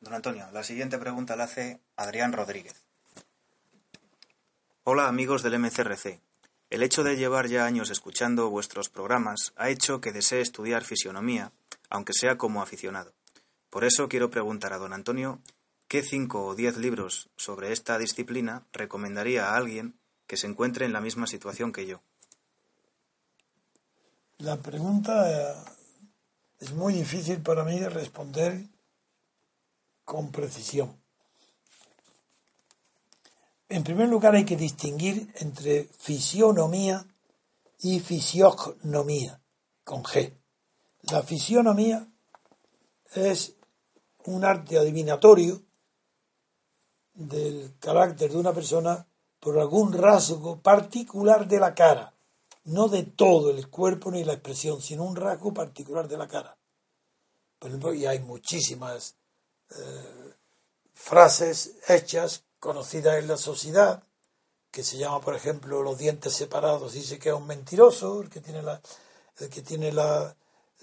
Speaker 1: Don Antonio, la siguiente pregunta la hace Adrián Rodríguez. Hola amigos del MCRC. El hecho de llevar ya años escuchando vuestros programas ha hecho que desee estudiar fisionomía, aunque sea como aficionado. Por eso quiero preguntar a don Antonio qué cinco o diez libros sobre esta disciplina recomendaría a alguien que se encuentre en la misma situación que yo.
Speaker 3: La pregunta eh, es muy difícil para mí de responder con precisión. En primer lugar hay que distinguir entre fisionomía y fisiognomía, con G. La fisionomía es un arte adivinatorio del carácter de una persona por algún rasgo particular de la cara, no de todo el cuerpo ni la expresión, sino un rasgo particular de la cara. Por ejemplo, y hay muchísimas eh, frases hechas conocida en la sociedad, que se llama, por ejemplo, los dientes separados, dice que es un mentiroso, el que tiene la, el que tiene la,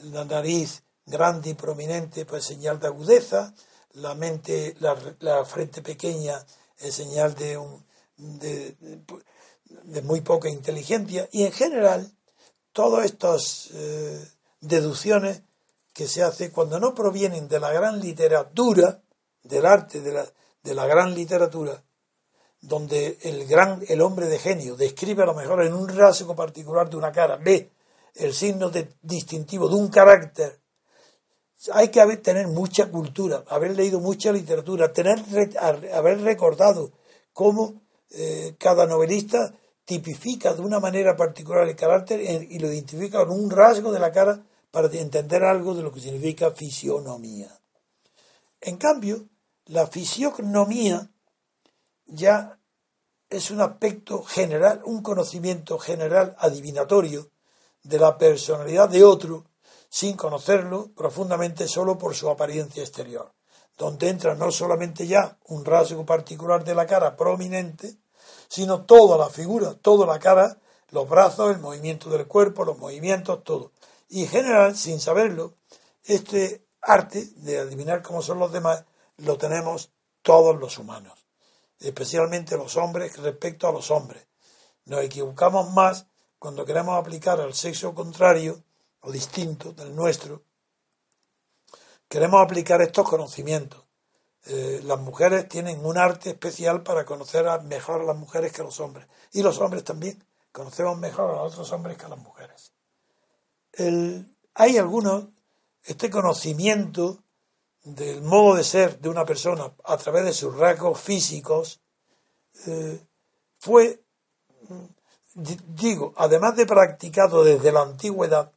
Speaker 3: nariz grande y prominente, pues señal de agudeza, la mente, la, frente pequeña es señal de, un, de, muy poca inteligencia, y en general, todas estas eh, deducciones que se hace cuando no provienen de la gran literatura, del arte, de la, de la gran literatura, donde el gran, el hombre de genio describe a lo mejor en un rasgo particular de una cara, ve el signo de, distintivo de un carácter, hay que haber, tener mucha cultura, haber leído mucha literatura, tener, haber recordado cómo eh, cada novelista tipifica de una manera particular el carácter y lo identifica con un rasgo de la cara para entender algo de lo que significa fisionomía. En cambio, la fisiognomía ya es un aspecto general, un conocimiento general adivinatorio de la personalidad de otro sin conocerlo profundamente solo por su apariencia exterior, donde entra no solamente ya un rasgo particular de la cara prominente, sino toda la figura, toda la cara, los brazos, el movimiento del cuerpo, los movimientos, todo. Y en general, sin saberlo, este arte de adivinar cómo son los demás lo tenemos todos los humanos, especialmente los hombres respecto a los hombres. Nos equivocamos más cuando queremos aplicar al sexo contrario o distinto del nuestro. Queremos aplicar estos conocimientos. Eh, las mujeres tienen un arte especial para conocer mejor a las mujeres que a los hombres. Y los hombres también. Conocemos mejor a otros hombres que a las mujeres. hay algunos, este conocimiento del modo de ser de una persona a través de sus rasgos físicos eh, fue, digo, además de practicado desde la antigüedad,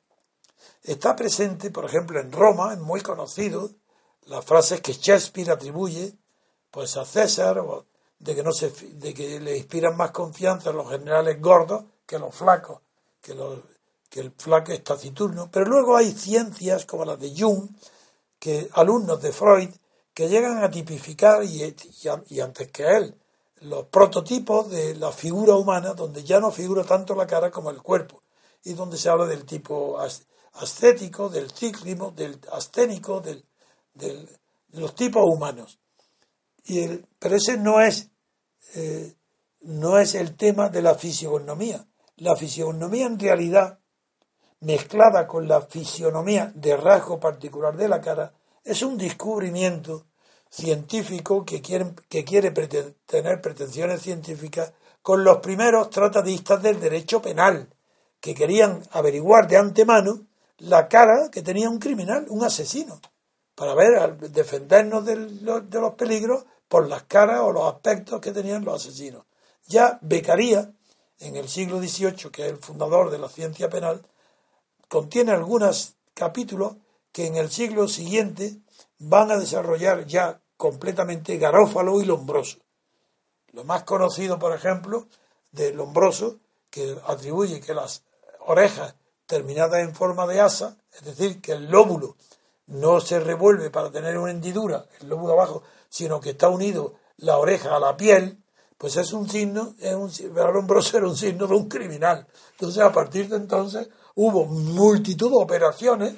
Speaker 3: está presente, por ejemplo, en Roma, es muy conocido, las frases que Shakespeare atribuye pues a César, de que, no se, de que le inspiran más confianza los generales gordos que los flacos, que, los, que el flaco es taciturno. Pero luego hay ciencias como las de Jung, que alumnos de Freud que llegan a tipificar y, y, antes que él los prototipos de la figura humana donde ya no figura tanto la cara como el cuerpo y donde se habla del tipo ascético, del cíclico, del asténico, del, de los tipos humanos. Y el, pero ese no es, eh, no es el tema de la fisionomía. La fisionomía en realidad mezclada con la fisionomía de rasgo particular de la cara, es un descubrimiento científico que quiere, que quiere tener pretensiones científicas con los primeros tratadistas del derecho penal, que querían averiguar de antemano la cara que tenía un criminal, un asesino, para ver, defendernos de los, de los peligros por las caras o los aspectos que tenían los asesinos. Ya Beccaria, en el siglo XVIII, que es el fundador de la ciencia penal, contiene algunos capítulos que en el siglo siguiente van a desarrollar ya completamente Garófalo y Lombroso. Lo más conocido, por ejemplo, de Lombroso, que atribuye que las orejas terminadas en forma de asa, es decir, que el lóbulo no se revuelve para tener una hendidura, el lóbulo abajo, sino que está unido la oreja a la piel, pues es un signo, es un, Lombroso era un signo de un criminal. Entonces, a partir de entonces, hubo multitud de operaciones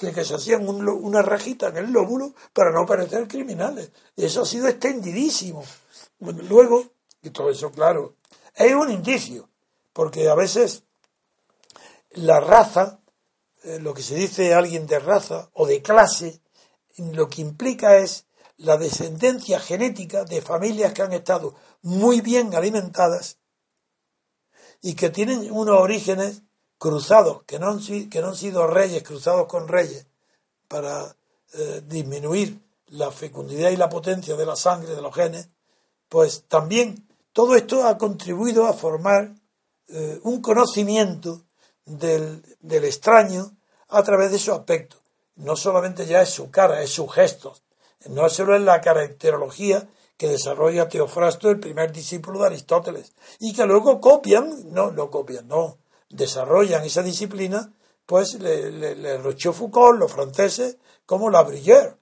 Speaker 3: de que se hacían una rajita en el lóbulo para no parecer criminales. Y eso ha sido extendidísimo. luego, y todo eso, claro, es un indicio, porque a veces la raza, eh, lo que se dice alguien de raza o de clase, lo que implica es la descendencia genética de familias que han estado muy bien alimentadas y que tienen unos orígenes cruzados, que no han, que no han sido reyes cruzados con reyes para eh, disminuir la fecundidad y la potencia de la sangre, de los genes, pues también todo esto ha contribuido a formar eh, un conocimiento del, del extraño a través de su aspecto. No solamente ya es su cara, es sus gestos, no solo es la caracterología que desarrolla Teofrasto, el primer discípulo de Aristóteles, y que luego copian, no, no copian, no, desarrollan esa disciplina, pues le, le, Foucault, los franceses, como la Bruyère,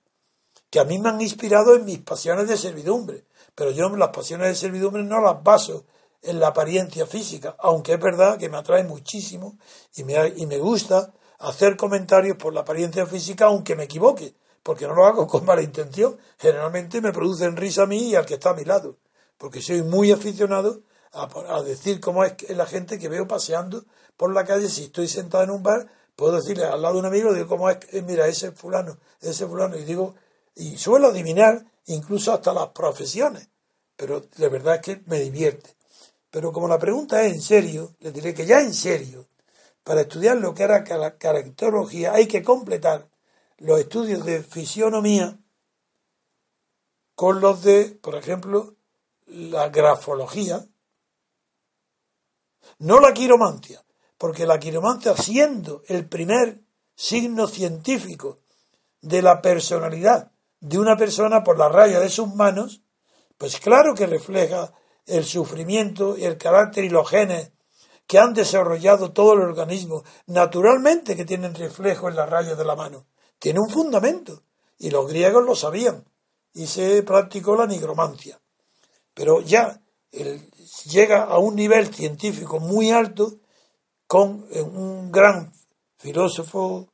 Speaker 3: que a mí me han inspirado en mis pasiones de servidumbre, pero yo las pasiones de servidumbre no las baso en la apariencia física, aunque es verdad que me atrae muchísimo y me, y me gusta hacer comentarios por la apariencia física, aunque me equivoque, porque no lo hago con mala intención. Generalmente me producen risa a mí y al que está a mi lado, porque soy muy aficionado a, decir cómo es la gente que veo paseando por la calle. Si estoy sentado en un bar, puedo decirle al lado de un amigo, digo, cómo es, que, mira, ese fulano, ese fulano, y digo, y suelo adivinar incluso hasta las profesiones, pero de verdad es que me divierte. Pero como la pregunta es en serio, le diré que ya en serio, para estudiar lo que era la caracterología hay que completar los estudios de fisionomía con los de, por ejemplo, la grafología, no la quiromancia, porque la quiromancia, siendo el primer signo científico de la personalidad de una persona por la raya de sus manos, pues claro que refleja el sufrimiento y el carácter y los genes que han desarrollado todo el organismo, naturalmente que tienen reflejo en la raya de la mano tiene un fundamento. Y los griegos lo sabían. Y se practicó la nigromancia. Pero ya llega a un nivel científico muy alto con eh, un gran filósofo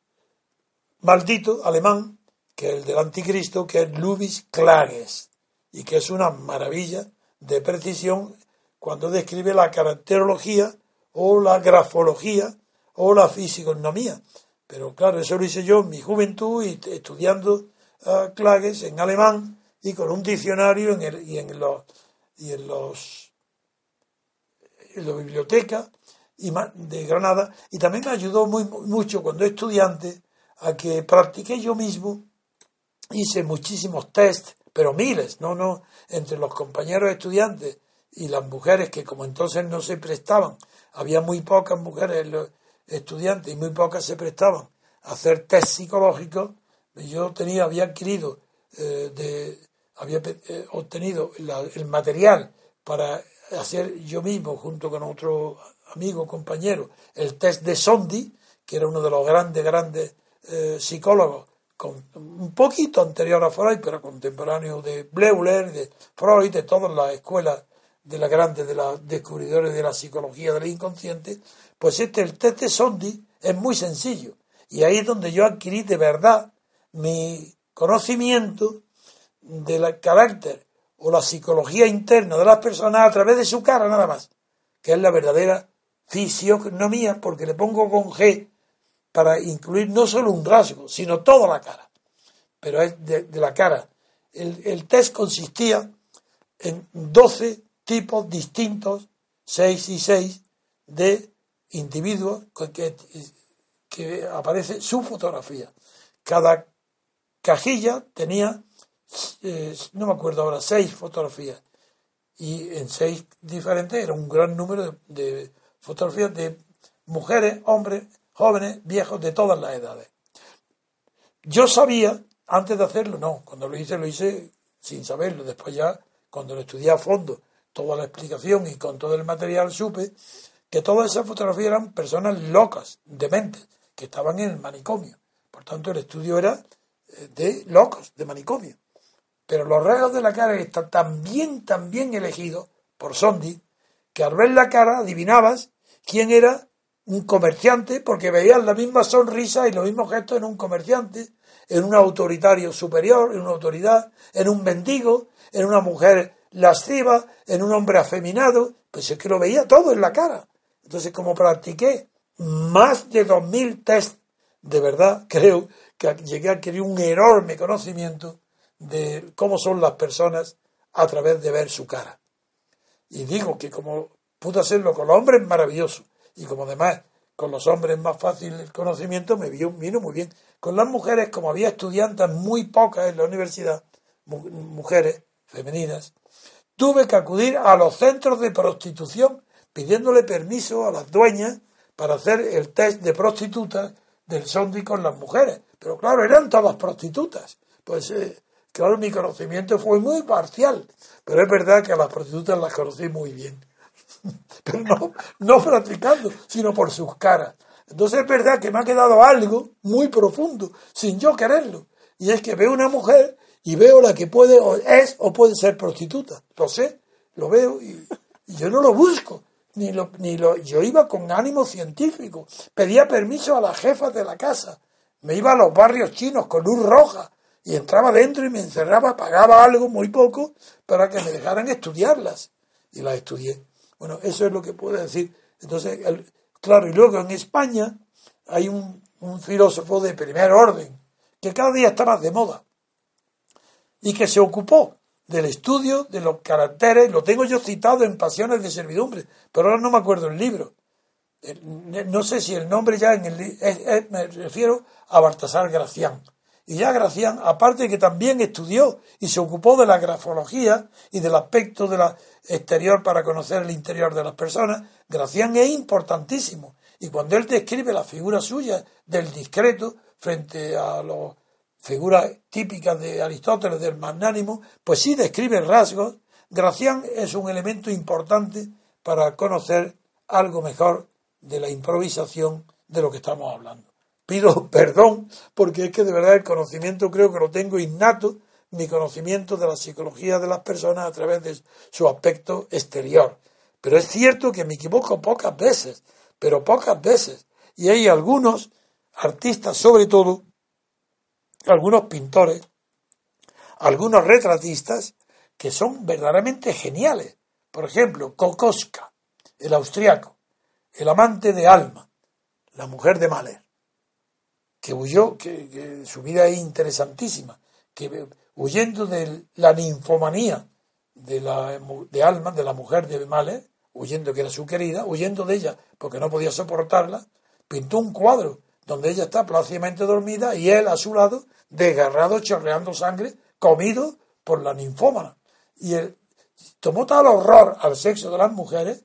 Speaker 3: maldito alemán, que es el del anticristo, que es Ludwig Klages, y que es una maravilla de precisión cuando describe la caracterología o la grafología o la fisiognomía. Pero claro, eso lo hice yo en mi juventud estudiando Klages en alemán y con un diccionario en el, y en los y en los en la biblioteca y de Granada y también me ayudó muy mucho cuando estudiante a que practiqué yo mismo hice muchísimos test pero miles no no entre los compañeros estudiantes y las mujeres que como entonces no se prestaban. Había muy pocas mujeres estudiantes y muy pocas se prestaban a hacer test psicológicos, yo tenía, había adquirido, eh, de, había eh, obtenido el material para hacer yo mismo, junto con otro amigo, compañero, el test de Sondi, que era uno de los grandes, grandes eh, psicólogos, con, un poquito anterior a Freud, pero contemporáneo de Bleuler, de Freud, de todas las escuelas de las grandes, de los descubridores de la psicología del inconsciente, pues este, el test de Sondi, es muy sencillo. Y ahí es donde yo adquirí de verdad mi conocimiento del carácter o la psicología interna de las personas a través de su cara nada más, que es la verdadera fisionomía, porque le pongo con G para incluir no solo un rasgo, sino toda la cara. Pero es de, la cara. El, el, test consistía en 12 tipos distintos, 6 y 6, de individuos que, que aparece su fotografía. Cada cajilla tenía, eh, no me acuerdo ahora, seis fotografías. Y en seis diferentes era un gran número de, fotografías de mujeres, hombres, jóvenes, viejos, de todas las edades. Yo sabía, antes de hacerlo, no, cuando lo hice, lo hice sin saberlo. Después ya, cuando lo estudié a fondo, toda la explicación y con todo el material supe que todas esas fotografías eran personas locas, dementes, que estaban en el manicomio. Por tanto, el estudio era eh, de locos, de manicomio. Pero los rasgos de la cara están tan bien, tan bien elegidos por Sondi, que al ver la cara adivinabas quién era un comerciante, porque veían la misma sonrisa y los mismos gestos en un comerciante, en un autoritario superior, en una autoridad, en un mendigo, en una mujer lasciva, en un hombre afeminado, pues es que lo veía todo en la cara. Entonces, como practiqué más de dos mil test, de verdad creo que llegué a adquirir un enorme conocimiento de cómo son las personas a través de ver su cara. Y digo que como pude hacerlo con los hombres, maravilloso. Y como además con los hombres más fácil el conocimiento, me vino muy bien. Con las mujeres, como había estudiantes muy pocas en la universidad, mujeres femeninas, tuve que acudir a los centros de prostitución pidiéndole permiso a las dueñas para hacer el test de prostitutas del sondi con las mujeres. Pero claro, eran todas prostitutas. Pues eh, claro, mi conocimiento fue muy parcial. Pero es verdad que a las prostitutas las conocí muy bien. pero no, no practicando, sino por sus caras. Entonces es verdad que me ha quedado algo muy profundo, sin yo quererlo. Y es que veo una mujer y veo la que puede o es o puede ser prostituta. Lo sé, lo veo y, yo no lo busco. Ni lo, ni lo, yo iba con ánimo científico. Pedía permiso a las jefas de la casa. Me iba a los barrios chinos con luz roja y entraba dentro y me encerraba, pagaba algo, muy poco, para que me dejaran estudiarlas. Y las estudié. Bueno, eso es lo que puedo decir. Entonces, claro, y luego en España hay un, filósofo de primer orden que cada día está más de moda y que se ocupó del estudio de los caracteres, lo tengo yo citado en Pasiones de Servidumbre, pero ahora no me acuerdo el libro. No sé si el nombre ya en el me refiero a Baltasar Gracián. Y ya Gracián, aparte que también estudió y se ocupó de la grafología y del aspecto de la exterior para conocer el interior de las personas, Gracián es importantísimo. Y cuando él describe la figura suya del discreto frente a las figuras típicas de Aristóteles, del magnánimo, pues sí describe rasgos. Gracián es un elemento importante para conocer algo mejor de la improvisación de lo que estamos hablando pido perdón porque es que de verdad el conocimiento creo que lo tengo innato, mi conocimiento de la psicología de las personas a través de su aspecto exterior. Pero es cierto que me equivoco pocas veces, pero pocas veces. Y hay algunos artistas, sobre todo, algunos pintores, algunos retratistas, que son verdaderamente geniales. Por ejemplo, Kokoska, el austriaco, el amante de Alma, la mujer de Mahler que huyó, que, su vida es interesantísima, que huyendo de la ninfomanía de, la, de Alma, de la mujer de Mahler, huyendo que era su querida, huyendo de ella porque no podía soportarla, pintó un cuadro donde ella está plácidamente dormida y él a su lado, desgarrado, chorreando sangre, comido por la ninfómana. Y él tomó tal horror al sexo de las mujeres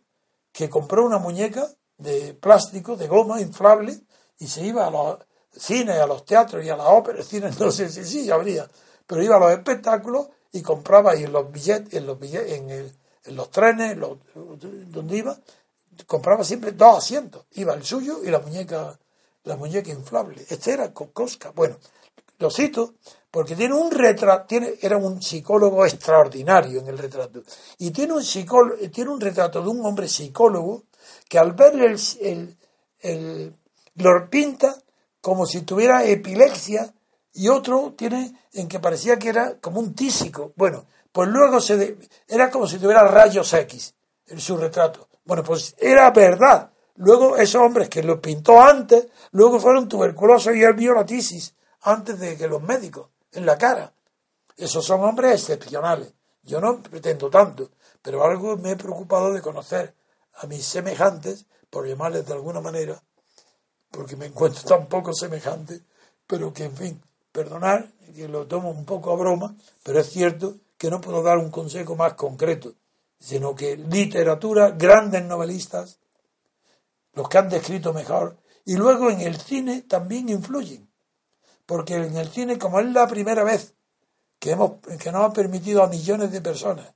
Speaker 3: que compró una muñeca de plástico, de goma inflable, y se iba a los, cine, a los teatros y a las óperas, cine no sé si sí, habría, pero iba a los espectáculos y compraba y en los billetes, en los billetes, en, en los trenes, donde iba, compraba siempre dos asientos, iba el suyo y la muñeca, la muñeca inflable. Este era Kokoska. Bueno, lo cito porque tiene un retrato, tiene, era un psicólogo extraordinario en el retrato, y tiene un, psicólogo, tiene un retrato de un hombre psicólogo que al verle el, el, el lo pinta como si tuviera epilepsia y otro tiene en que parecía que era como un tísico. Bueno, pues luego se era como si tuviera rayos X en su retrato. Bueno, pues era verdad. Luego esos hombres que lo pintó antes, luego fueron tuberculosos y él vio la tisis antes de que los médicos en la cara. Esos son hombres excepcionales. Yo no pretendo tanto, pero algo me he preocupado de conocer a mis semejantes, por llamarles de alguna manera, porque me encuentro tan poco semejante, pero que, en fin, perdonar, que lo tomo un poco a broma, pero es cierto que no puedo dar un consejo más concreto, sino que literatura, grandes novelistas, los que han descrito mejor, y luego en el cine también influyen, porque en el cine, como es la primera vez que, hemos, que nos ha permitido a millones de personas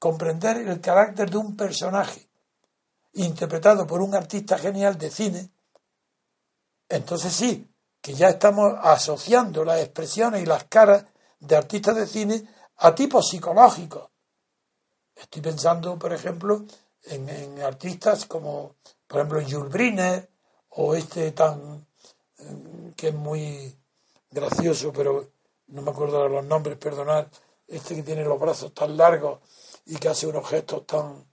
Speaker 3: comprender el carácter de un personaje interpretado por un artista genial de cine, entonces sí, que ya estamos asociando las expresiones y las caras de artistas de cine a tipos psicológicos. Estoy pensando, por ejemplo, en, artistas como Por ejemplo, Jules Briner o este tan eh, que es muy gracioso, pero no me acuerdo de los nombres, perdonar, este que tiene los brazos tan largos y que hace unos gestos tan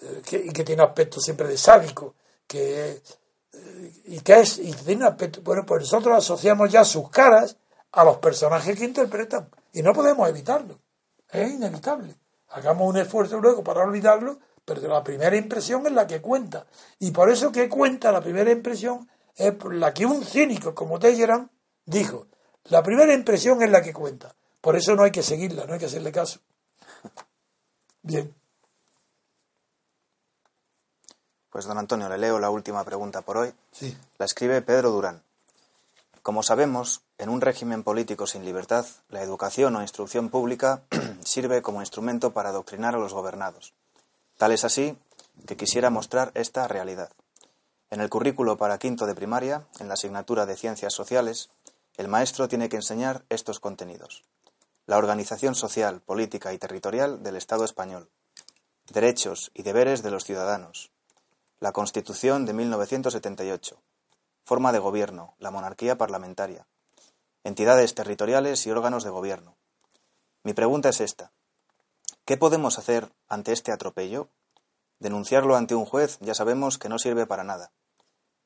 Speaker 3: eh, y que tiene aspecto siempre de sádico, que eh, y que es y tiene bueno, pues nosotros asociamos ya sus caras a los personajes que interpretan y no podemos evitarlo, es inevitable. Hagamos un esfuerzo luego para olvidarlo, pero la primera impresión es la que cuenta. Y por eso que cuenta la primera impresión es la que un cínico como Telleran dijo. La primera impresión es la que cuenta. Por eso no hay que seguirla, no hay que hacerle caso. Bien.
Speaker 1: Pues don Antonio, le leo la última pregunta por hoy.
Speaker 3: Sí.
Speaker 1: La escribe Pedro Durán. Como sabemos, en un régimen político sin libertad, la educación o instrucción pública sirve como instrumento para adoctrinar a los gobernados. Tal es así que quisiera mostrar esta realidad. En el currículo para quinto de primaria, en la asignatura de Ciencias Sociales, el maestro tiene que enseñar estos contenidos. La organización social, política y territorial del Estado español. Derechos y deberes de los ciudadanos. La Constitución de 1978. Forma de gobierno, la monarquía parlamentaria. Entidades territoriales y órganos de gobierno. Mi pregunta es esta. ¿Qué podemos hacer ante este atropello? Denunciarlo ante un juez ya sabemos que no sirve para nada.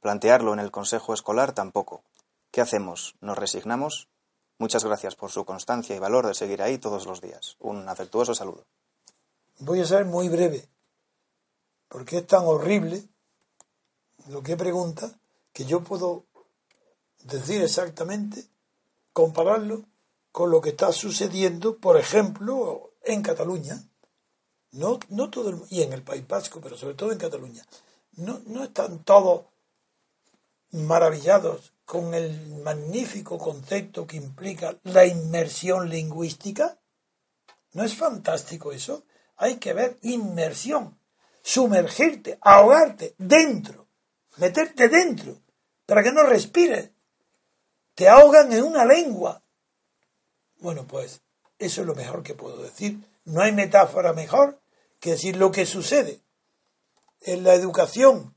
Speaker 1: Plantearlo en el Consejo Escolar tampoco. ¿Qué hacemos? ¿Nos resignamos? Muchas gracias por su constancia y valor de seguir ahí todos los días. Un afectuoso saludo.
Speaker 3: Voy a ser muy breve, porque es tan horrible lo que pregunta que yo puedo decir exactamente, compararlo con lo que está sucediendo, por ejemplo, en Cataluña. No, no todo y en el País Vasco, pero sobre todo en Cataluña. No, no están todos maravillados con el magnífico concepto que implica la inmersión lingüística? ¿No es fantástico eso? Hay que ver inmersión, sumergirte, ahogarte dentro, meterte dentro, para que no respires. Te ahogan en una lengua. Bueno, pues eso es lo mejor que puedo decir. No hay metáfora mejor que decir lo que sucede en la educación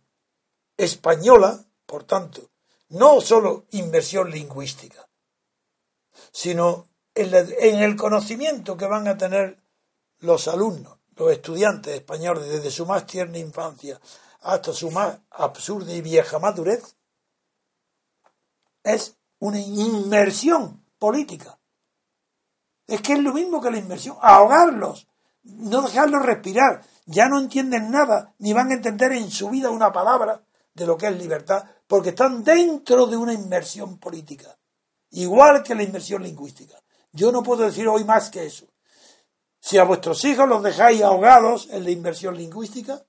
Speaker 3: española por tanto, no solo inversión lingüística, sino en, el conocimiento que van a tener los alumnos, los estudiantes españoles desde su más tierna infancia hasta su más absurda y vieja madurez, es una inmersión política. Es que es lo mismo que la inmersión, ahogarlos, no dejarlos respirar, ya no entienden nada, ni van a entender en su vida una palabra de lo que es libertad, porque están dentro de una inmersión política, igual que la inmersión lingüística. Yo no puedo decir hoy más que eso. Si a vuestros hijos los dejáis ahogados en la inmersión lingüística,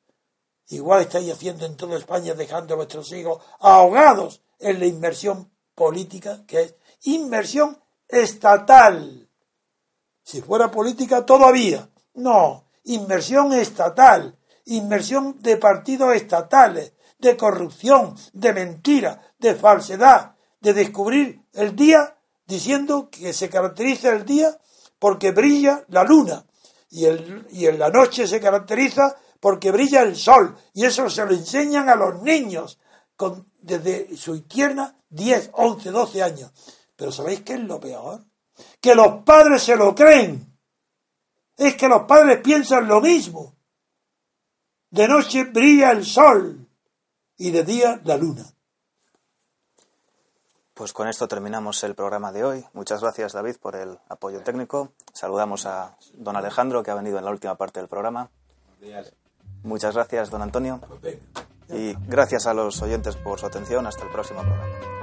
Speaker 3: igual estáis haciendo en toda España dejando a vuestros hijos ahogados en la inmersión política, que es inmersión estatal. Si fuera política todavía. No, inmersión estatal, inmersión de partidos estatales, de corrupción, de mentira, de falsedad, de descubrir el día diciendo que se caracteriza el día porque brilla la luna y, el, y en la noche se caracteriza porque brilla el sol y eso se lo enseñan a los niños con, desde su tierna 10, 11, 12 años. Pero ¿sabéis qué es lo peor? Que los padres se lo creen. Es que los padres piensan lo mismo. De noche brilla el sol y de día la luna.
Speaker 1: Pues con esto terminamos el programa de hoy. Muchas gracias David por el apoyo técnico. Saludamos a don Alejandro que ha venido en la última parte del programa. Muchas gracias don Antonio. Y gracias a los oyentes por su atención. Hasta el próximo programa.